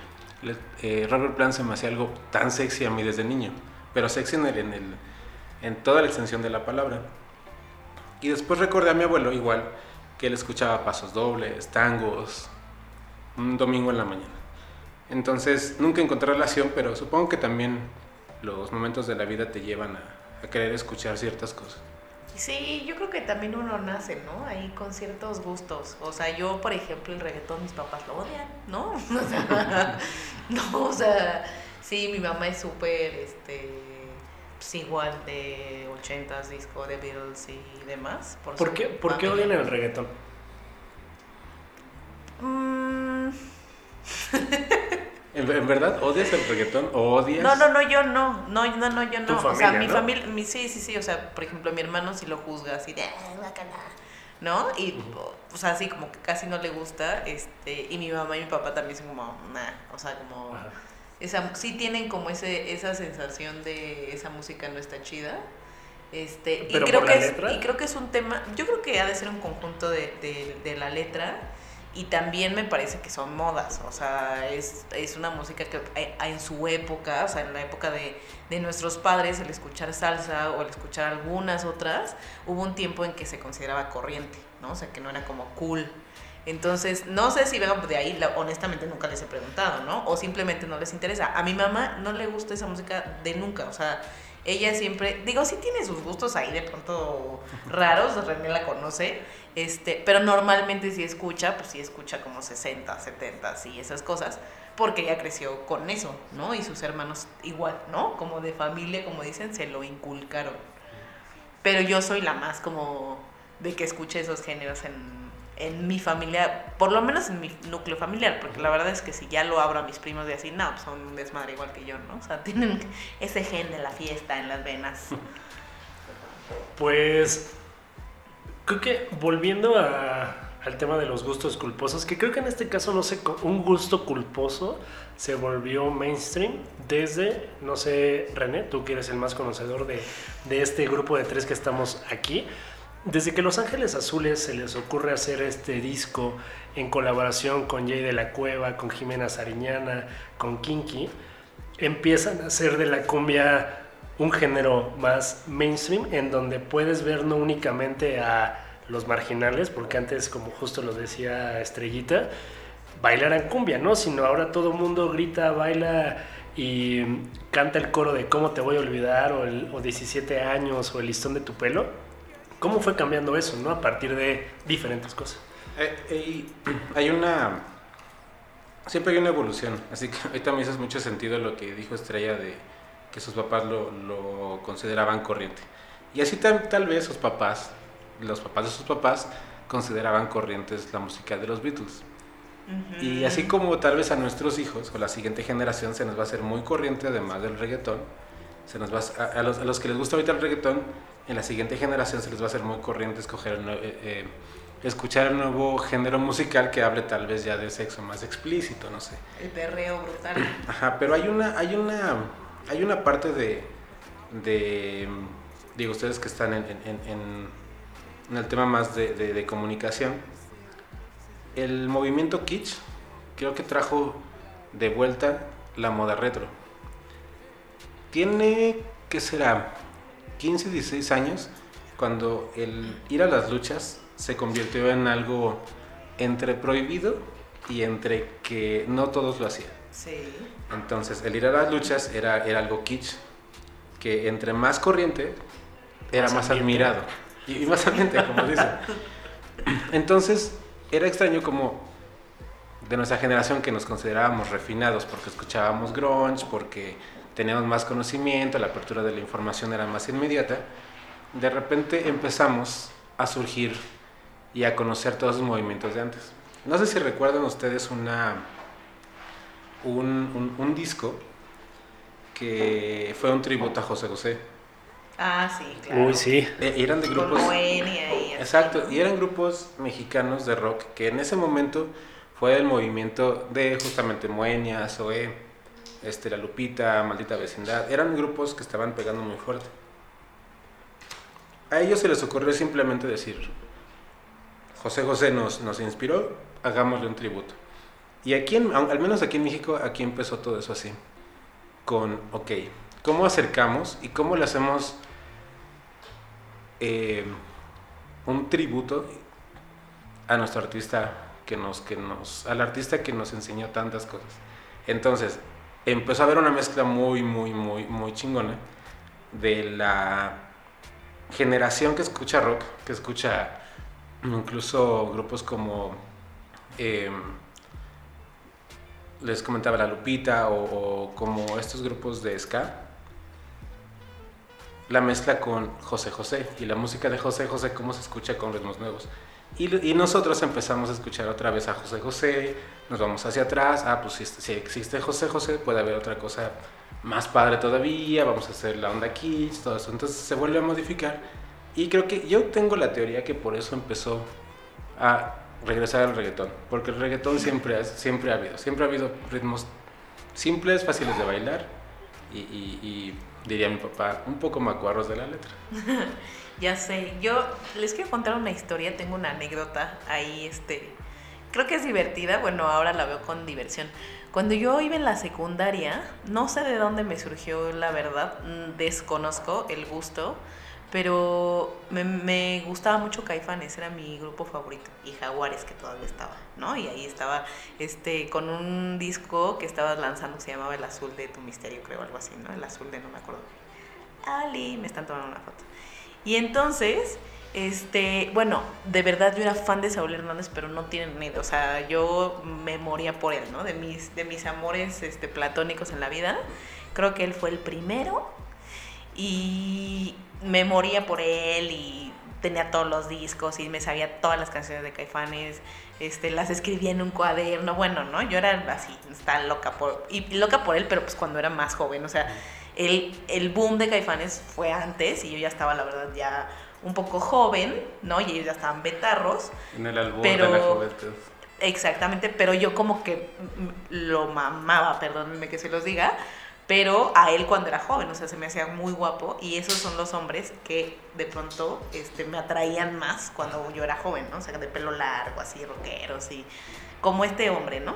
eh, Robert Plant se me hacía algo tan sexy a mí desde niño, pero sexy en, el- en toda la extensión de la palabra. Y después recordé a mi abuelo igual, que él escuchaba pasos dobles, tangos, un domingo en la mañana. Entonces nunca encontré relación, pero supongo que también los momentos de la vida te llevan a, a querer escuchar ciertas cosas. Sí, yo creo que también uno nace, ¿no? Ahí con ciertos gustos. O sea, yo, por ejemplo, el reggaetón, mis papás lo odian, ¿no? (laughs) O sea, (laughs) no, o sea, sí, mi mamá es súper, este, igual de 80s, disco de Beatles y demás. ¿Por su qué, ¿por qué familia. odian el reggaetón? Mm, (laughs) ¿En, en verdad odias el reggaetón o odias? No, no, no, yo no. No, no, no, yo no. Tu o sea, familia, mi ¿no? familia, mi, sí, sí, sí. O sea, por ejemplo, mi hermano sí lo juzga así de, "Ah, guácala", ¿no? Y, o sea, así como que casi no le gusta. este Y mi mamá y mi papá también son como, nah. O sea, como. Ajá. Esa, sí tienen como ese, esa sensación de esa música no está chida. Este, y, ¿Pero creo que es, y creo que es un tema, yo creo que ha de ser un conjunto de, de, de la letra y también me parece que son modas, o sea, es, es una música que eh, en su época, o sea, en la época de, de nuestros padres, el escuchar salsa o el escuchar algunas otras, hubo un tiempo en que se consideraba corriente, ¿no? O sea, que no era como cool. Entonces, no sé si vengan de ahí, honestamente nunca les he preguntado, ¿no? O simplemente no les interesa. A mi mamá no le gusta esa música de nunca, o sea, ella siempre, digo, sí tiene sus gustos ahí de pronto raros, (laughs) René la conoce, este, pero normalmente si escucha, pues sí escucha como 60, 70 y esas cosas, porque ella creció con eso, ¿no? Y sus hermanos igual, ¿no? Como de familia, como dicen, se lo inculcaron. Pero yo soy la más como de que escuche esos géneros en, en mi familia, por lo menos en mi núcleo familiar, porque la verdad es que si ya lo abro a mis primos de así, no, pues son un desmadre igual que yo, ¿no? O sea, (laughs) tienen ese gen de la fiesta en las venas. Pues creo que volviendo a- al tema de los gustos culposos, que creo que en este caso no sé, un gusto culposo se volvió mainstream desde, no sé, René, tú que eres el más conocedor de, de este grupo de tres que estamos aquí, desde que Los Ángeles Azules se les ocurre hacer este disco en colaboración con Jay de la Cueva, con Jimena Sariñana, con Kinky, empiezan a hacer de la cumbia un género más mainstream en donde puedes ver no únicamente a los marginales, porque antes, como justo lo decía Estrellita, bailaran cumbia, ¿no? Sino ahora todo el mundo grita, baila y canta el coro de cómo te voy a olvidar o, el, o 17 años o el listón de tu pelo. ¿Cómo fue cambiando eso, no? A partir de diferentes cosas. Eh, eh, hay una... Siempre hay una evolución, así que ahorita me hizo mucho sentido lo que dijo Estrella de que sus papás lo, lo consideraban corriente. Y así tal, tal vez sus papás, los papás de sus papás, consideraban corrientes la música de los Beatles. Y así como tal vez a nuestros hijos o la siguiente generación se nos va a hacer muy corriente además del reggaetón, se nos va a, a los, a los que les gusta ahorita el reggaetón, en la siguiente generación se les va a hacer muy corriente escoger el eh, eh, escuchar un nuevo género musical que hable tal vez ya de sexo más explícito, no sé. El perreo brutal. (clears throat) Ajá, pero hay una, hay una, hay una parte de, de digo, ustedes que están en, en- en- en el tema más de, de- de comunicación, el movimiento kitsch creo que trajo de vuelta la moda retro. Tiene, ¿qué será? 15, 16 años cuando el ir a las luchas se convirtió en algo entre prohibido y entre que no todos lo hacían. Sí. Entonces, el ir a las luchas era, era algo kitsch, que entre más corriente era Más admirado. Y, y más ambiente, como (laughs) dicen. Entonces, era extraño como de nuestra generación que nos considerábamos refinados porque escuchábamos grunge, porque teníamos más conocimiento, la apertura de la información era más inmediata. De repente empezamos a surgir y a conocer todos esos movimientos de antes. No sé si recuerdan ustedes una, un, un- un disco que fue un tributo a José José. Ah, sí, claro. Uy, sí. Eh, eran de Con grupos... Moenia y Exacto, y eran grupos mexicanos de rock que en ese momento fue el movimiento de justamente Moenia, Zoé, este, La Lupita, Maldita Vecindad. Eran grupos que estaban pegando muy fuerte. A ellos se les ocurrió simplemente decir, José José nos, nos inspiró, hagámosle un tributo. Y aquí, en- al menos aquí en México, aquí empezó todo eso así. Con, ok, ¿cómo acercamos y cómo le hacemos eh, un tributo a nuestro artista que nos, que nos, al artista que nos enseñó tantas cosas. Entonces, empezó a haber una mezcla muy, muy, muy, muy chingona de la generación que escucha rock, que escucha incluso grupos como, eh, les comentaba La Lupita, o, o como estos grupos de ska, la mezcla con José José y la música de José José, cómo se escucha con ritmos nuevos. Y, y nosotros empezamos a escuchar otra vez a José José, nos vamos hacia atrás, ah, pues si, si existe José José, puede haber otra cosa más padre todavía, vamos a hacer la onda kids, todo eso. Entonces se vuelve a modificar y creo que yo tengo la teoría que por eso empezó a regresar al reggaetón, porque el reggaetón siempre, ha- siempre ha habido, siempre ha habido ritmos simples, fáciles de bailar y, y- y, diría mi papá, un poco macuarros de la letra. (laughs) Ya sé, yo les quiero contar una historia, tengo una anécdota ahí, este, creo que es divertida, bueno, ahora la veo con diversión. Cuando yo iba en la secundaria, no sé de dónde me surgió la verdad, mm, desconozco el gusto, pero me, me gustaba mucho Caifanes, era mi grupo favorito, y Jaguares, que todavía estaba, ¿no? Y ahí estaba, este, con un disco que estabas lanzando, se llamaba El Azul de tu Misterio, creo, algo así, ¿no? El Azul de no me acuerdo. Ali, me están tomando una foto. Y entonces, este, bueno, de verdad yo era fan de Saúl Hernández, pero no tienen idea, o sea, yo me moría por él, ¿no? De mis, de mis amores este, platónicos en la vida, creo que él fue el primero y me moría por él y tenía todos los discos y me sabía todas las canciones de Caifanes, este, las escribía en un cuaderno, bueno, ¿no? Yo era así, estaba loca por, y loca por él, pero pues cuando era más joven, o sea, el, el boom de Caifanes fue antes y yo ya estaba, la verdad, ya un poco joven, ¿no? Y ellos ya estaban betarros. En el albor Pero- de la juventud. Exactamente, pero yo como que lo mamaba, perdónenme que se los diga, pero a él cuando era joven, o sea, se me hacía muy guapo y esos son los hombres que de pronto este, me atraían más cuando yo era joven, ¿no? O sea, de pelo largo, así, rockeros y como este hombre, ¿no?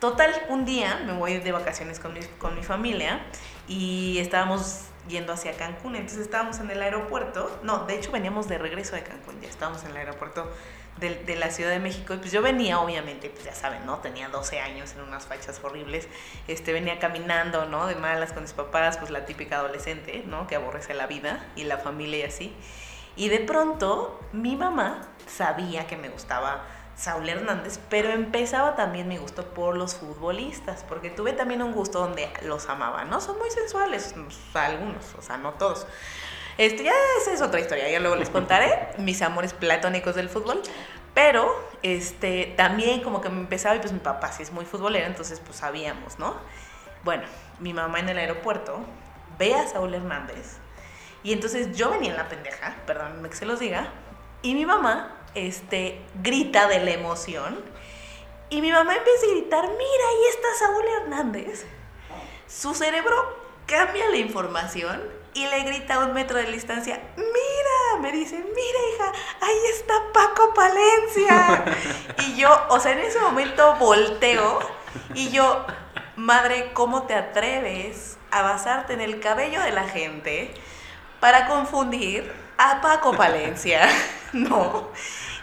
Total, un día me voy de vacaciones con mi, con mi familia y estábamos yendo hacia Cancún, entonces estábamos en el aeropuerto, no, de hecho veníamos de regreso de Cancún, ya estábamos en el aeropuerto de, de la Ciudad de México y pues yo venía obviamente, pues ya saben, ¿no? Tenía 12 años en unas fachas horribles, este, venía caminando, ¿no? De malas con mis papás, pues la típica adolescente, ¿no? Que aborrece la vida y la familia y así. Y de pronto mi mamá sabía que me gustaba Saúl Hernández, pero empezaba también mi gusto por los futbolistas, porque tuve también un gusto donde los amaba, ¿no? Son muy sensuales, algunos, o sea, no todos. Este, ya esa es otra historia, ya luego les contaré (laughs) mis amores platónicos del fútbol, pero este, también como que me empezaba y pues mi papá sí es muy futbolero, entonces pues sabíamos, ¿no? Bueno, mi mamá en el aeropuerto ve a Saúl Hernández y entonces yo venía en la pendeja, perdónenme que se los diga, y mi mamá este, grita de la emoción. Y mi mamá empieza a gritar, mira, ahí está Saúl Hernández. Su cerebro cambia la información y le grita a un metro de distancia, mira, me dice, mira hija, ahí está Paco Palencia. (laughs) y yo, o sea, en ese momento volteo y yo, madre, ¿cómo te atreves a basarte en el cabello de la gente para confundir a Paco Palencia? (laughs) no.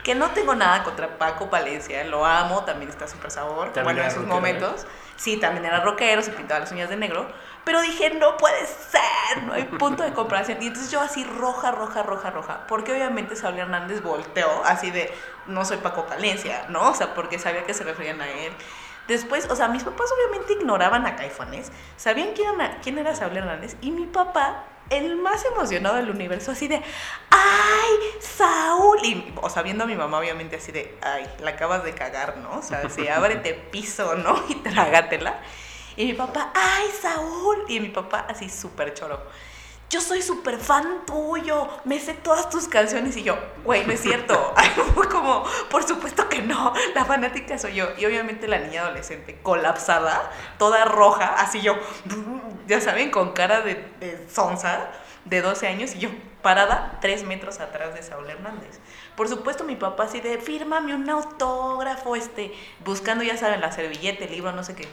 Que no tengo nada contra Paco Palencia, lo amo, también está súper sabor, También bueno, en sus rockero, ¿eh? momentos. Sí, también era rockero, se pintaba las uñas de negro. Pero dije, no puede ser, no hay punto de comparación. Y entonces yo así roja, roja, roja, roja. Porque obviamente Saúl Hernández volteó así de, no soy Paco Palencia, ¿no? O sea, porque sabía que se referían a él. Después, o sea, mis papás obviamente ignoraban a Caifanes, sabían quién era, quién era Saúl Hernández. Y mi papá, el más emocionado del universo, así de, ¡ay, Saúl! Y, o sea, viendo a mi mamá, obviamente, así de, ¡ay, la acabas de cagar, ¿no? O sea, así, ábrete piso, ¿no? (laughs) Y trágatela. Y mi papá, ¡ay, Saúl! Y mi papá, así, súper choro. Yo soy súper fan tuyo, me sé todas tus canciones. Y yo, güey, no es cierto. (laughs) Como, por supuesto que no, la fanática soy yo. Y obviamente la niña adolescente colapsada, toda roja, así yo, (laughs) ya saben, con cara de, de sonza de 12 años. Y yo, parada tres metros atrás de Saúl Hernández. Por supuesto, mi papá así de, fírmame un autógrafo, este, buscando, ya saben, la servilleta, el libro, no sé qué.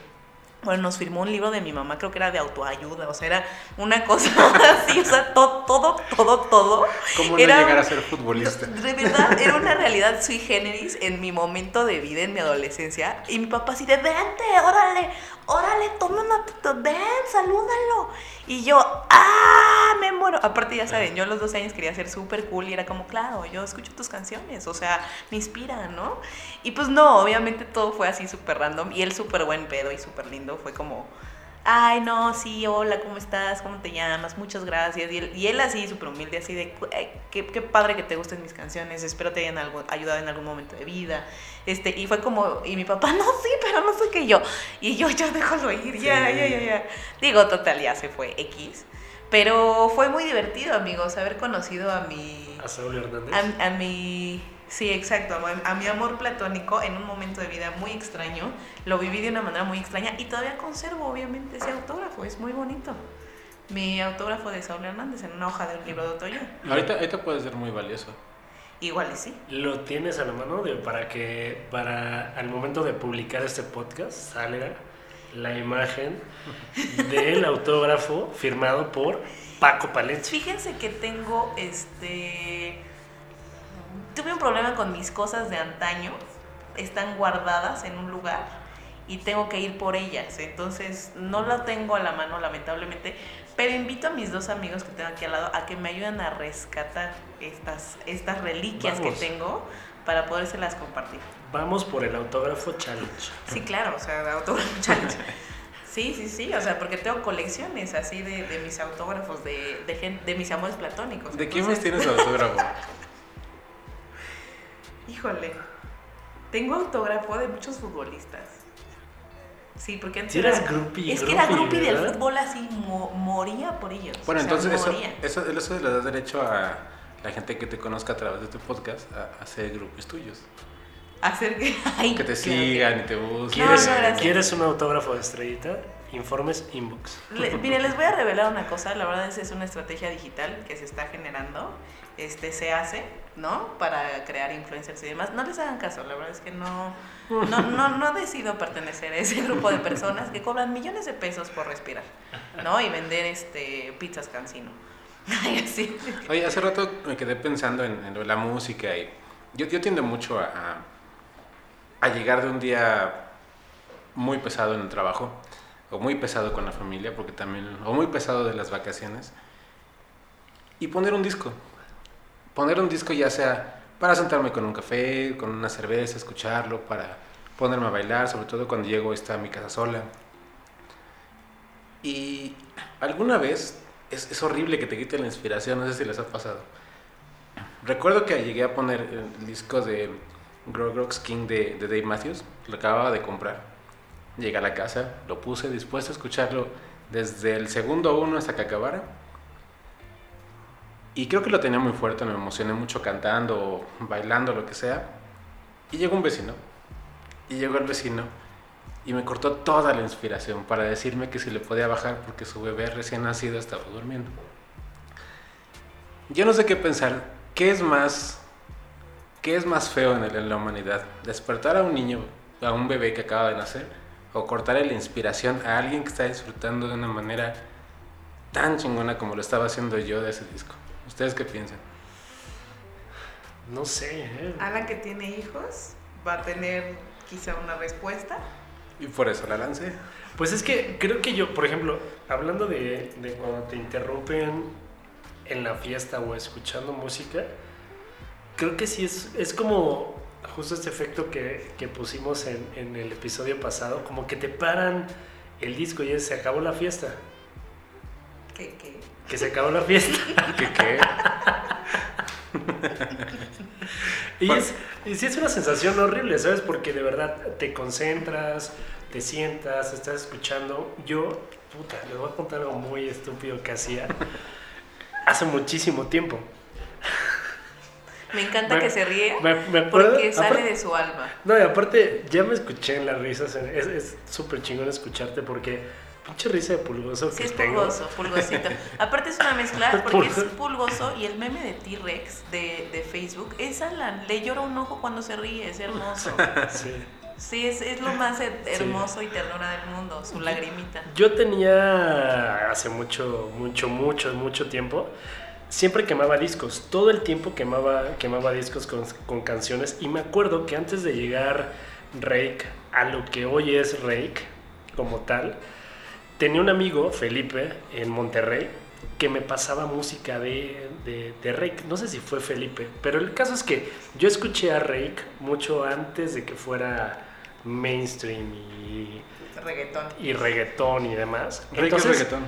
Bueno, nos firmó un libro de mi mamá, creo que era de autoayuda, o sea, era una cosa (laughs) así, o sea, todo, todo, todo, todo. ¿Cómo no Era- llegar a ser futbolista? (laughs) De verdad, era una realidad sui generis en mi momento de vida, en mi adolescencia. Y mi papá así de, vente, órale, órale, toma una ven, salúdalo. Y yo, ¡ah! Me muero. Aparte, ya saben, yo a los 12 años quería ser súper cool y era como, claro, yo escucho tus canciones, o sea, me inspiran, ¿no? Y pues no, obviamente todo fue así súper random. Y él súper buen pedo y súper lindo, fue como... Ay, no, sí, hola, ¿cómo estás? ¿Cómo te llamas? Muchas gracias. Y él, y él así, súper humilde, así de, "Ay, qué, qué padre que te gusten mis canciones, espero te hayan algo, ayudado en algún momento de vida. Este, y fue como, y mi papá, (laughs) no, sí, pero no sé qué yo. Y yo, ya déjalo ir, ya, Sí. ya, ya, ya. Digo, total, ya se fue X. Pero fue muy divertido, amigos, haber conocido a mi... A Saúl Hernández. A, a mi... Sí, exacto, a, a mi amor platónico en un momento de vida muy extraño. Lo viví de una manera muy extraña y todavía conservo, obviamente, ese autógrafo. Es muy bonito. Mi autógrafo de Saúl Hernández en una hoja de un libro de otoño. Ahorita, ahorita puede ser muy valioso. Igual y sí. Lo tienes a la mano de- para que para al momento de publicar este podcast salga la imagen del autógrafo firmado por Paco Palencia. Fíjense que tengo este. Tuve un problema con mis cosas de antaño. Están guardadas en un lugar y tengo que ir por ellas. Entonces no la tengo a la mano, lamentablemente. Pero invito a mis dos amigos que tengo aquí al lado a que me ayuden a rescatar estas, estas reliquias Vamos. que tengo para podérselas compartir. Vamos por el autógrafo challenge. Sí, claro, o sea, autógrafo (laughs) challenge. Sí, sí, sí, o sea, porque tengo colecciones así de, de mis autógrafos, de, de, gen- de mis amores platónicos. ¿De quién más tienes autógrafo? (laughs) Híjole, tengo autógrafo de muchos futbolistas. Sí, porque antes Sí eras groupie, Es que era groupie, del fútbol así, mo- moría por ellos. Bueno, o sea, entonces eso, moría. eso, eso le da derecho a la gente que te conozca a través de tu podcast a, a ser grupos tuyos. Hacer que... (laughs) Ay, Que te claro sigan y te busquen. ¿Quieres, no, gracias. ¿Quieres un autógrafo de estrellita? Informes inbox. Le- mire, les voy a revelar una cosa, la verdad es es una estrategia digital que se está generando, este se hace, ¿no? Para crear influencers y demás. No les hagan caso, la verdad es que no, no, no, no decido pertenecer a ese grupo de personas que cobran millones de pesos por respirar, ¿no? Y vender este pizzas cancino. (laughs) Ay, así. Oye, hace rato me quedé pensando en, en lo de la música y yo, yo tiendo mucho a, a, a llegar de un día muy pesado en el trabajo o muy pesado con la familia, porque también, o muy pesado de las vacaciones, y poner un disco. Poner un disco ya sea para sentarme con un café, con una cerveza, escucharlo, para ponerme a bailar, sobre todo cuando llego está mi casa sola. Y alguna vez es, es horrible que te quite la inspiración, no sé si les ha pasado. Recuerdo que llegué a poner el disco de Grogrox King de, de Dave Matthews, lo acababa de comprar. Llegué a la casa, lo puse dispuesto a escucharlo desde el segundo uno hasta que acabara. Y creo que lo tenía muy fuerte, me emocioné mucho cantando, bailando, lo que sea. Y llegó un vecino. Y llegó el vecino y me cortó toda la inspiración para decirme que si le podía bajar porque su bebé recién nacido estaba durmiendo. Yo no sé qué pensar. ¿Qué es más, qué es más feo en, el- en la humanidad? ¿Despertar a un niño, a un bebé que acaba de nacer? ¿O cortarle la inspiración a alguien que está disfrutando de una manera tan chingona como lo estaba haciendo yo de ese disco? ¿Ustedes qué piensan? No sé, ¿eh? Alan que tiene hijos va a tener quizá una respuesta. Y por eso la lancé. Pues es que creo que yo, por ejemplo, hablando de, de cuando te interrumpen en la fiesta o escuchando música, creo que sí es, es como justo este efecto que, que pusimos en, en el episodio pasado, como que te paran el disco y es, se acabó la fiesta, Que, que que se acabó la fiesta. (laughs) ¿Qué qué? Y, Bueno. es, y sí es una sensación horrible, ¿sabes? Porque de verdad te concentras, te sientas, estás escuchando. Yo, puta, les voy a contar algo muy estúpido que hacía hace muchísimo tiempo. Me encanta Me- que se ríe Me, me acuerdo. porque sale aparte- de su alma. No, y aparte, ya me escuché en las risas. Es es súper chingón escucharte porque pinche risa de pulgoso Sí, que es tengo. pulgoso, pulgosito. (laughs) Aparte es una mezcla porque es Pulgoso. y el meme de T-Rex de, de Facebook es Alan. Le llora un ojo cuando se ríe, es hermoso. (laughs) Sí. Sí, es, es lo más her- hermoso y ternura del mundo, su lagrimita. Yo tenía hace mucho, mucho, mucho, mucho tiempo. Siempre quemaba discos, todo el tiempo quemaba, quemaba discos con, con canciones y me acuerdo que antes de llegar Rake a lo que hoy es Rake como tal, tenía un amigo, Felipe, en Monterrey, que me pasaba música de, de, de Rake. No sé si fue Felipe, pero el caso es que yo escuché a Rake mucho antes de que fuera mainstream y Reggaetón. y reggaetón y demás. Rico Entonces, reggaetón.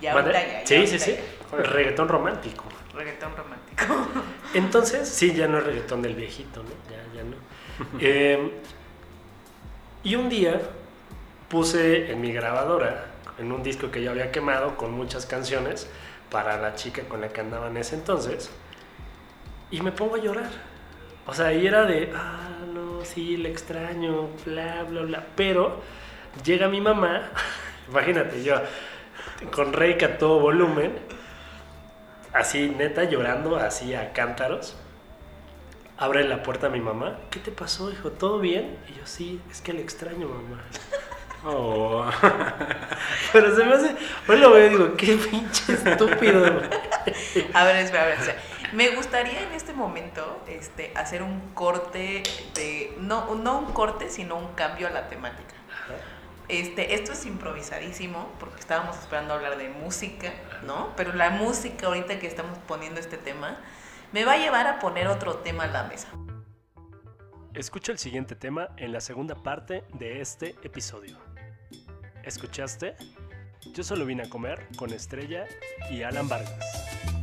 Ya, ya, sí, sí, sí. Reggaetón romántico. Reggaetón romántico. (laughs) Entonces, sí, ya no es reggaetón del viejito, ¿no? Ya, ya no. (laughs) Eh, y un día puse en mi grabadora, en un disco que yo había quemado con muchas canciones para la chica con la que andaba en ese entonces, y me pongo a llorar. O sea, y era de, ah, no, sí, le extraño, bla, bla, bla. Pero llega mi mamá, (laughs) imagínate, yo con Reika a todo volumen, así neta llorando, así a cántaros. Abre la puerta a mi mamá. ¿Qué te pasó, hijo? ¿Todo bien? Y yo, sí, es que le extraño, mamá. (laughs) Oh. (laughs) Pero se me hace. Hoy lo veo y digo, qué pinche estúpido. (laughs) A ver, espera, a ver, espera. Me gustaría en este momento este, hacer un corte de. No, no un corte, sino un cambio a la temática. Este, esto es improvisadísimo porque estábamos esperando hablar de música, ¿no? Pero la música ahorita que estamos poniendo este tema me va a llevar a poner otro tema a la mesa. Escucha el siguiente tema en la segunda parte de este episodio. ¿Escuchaste? Yo solo vine a comer con Estrella y Alan Vargas.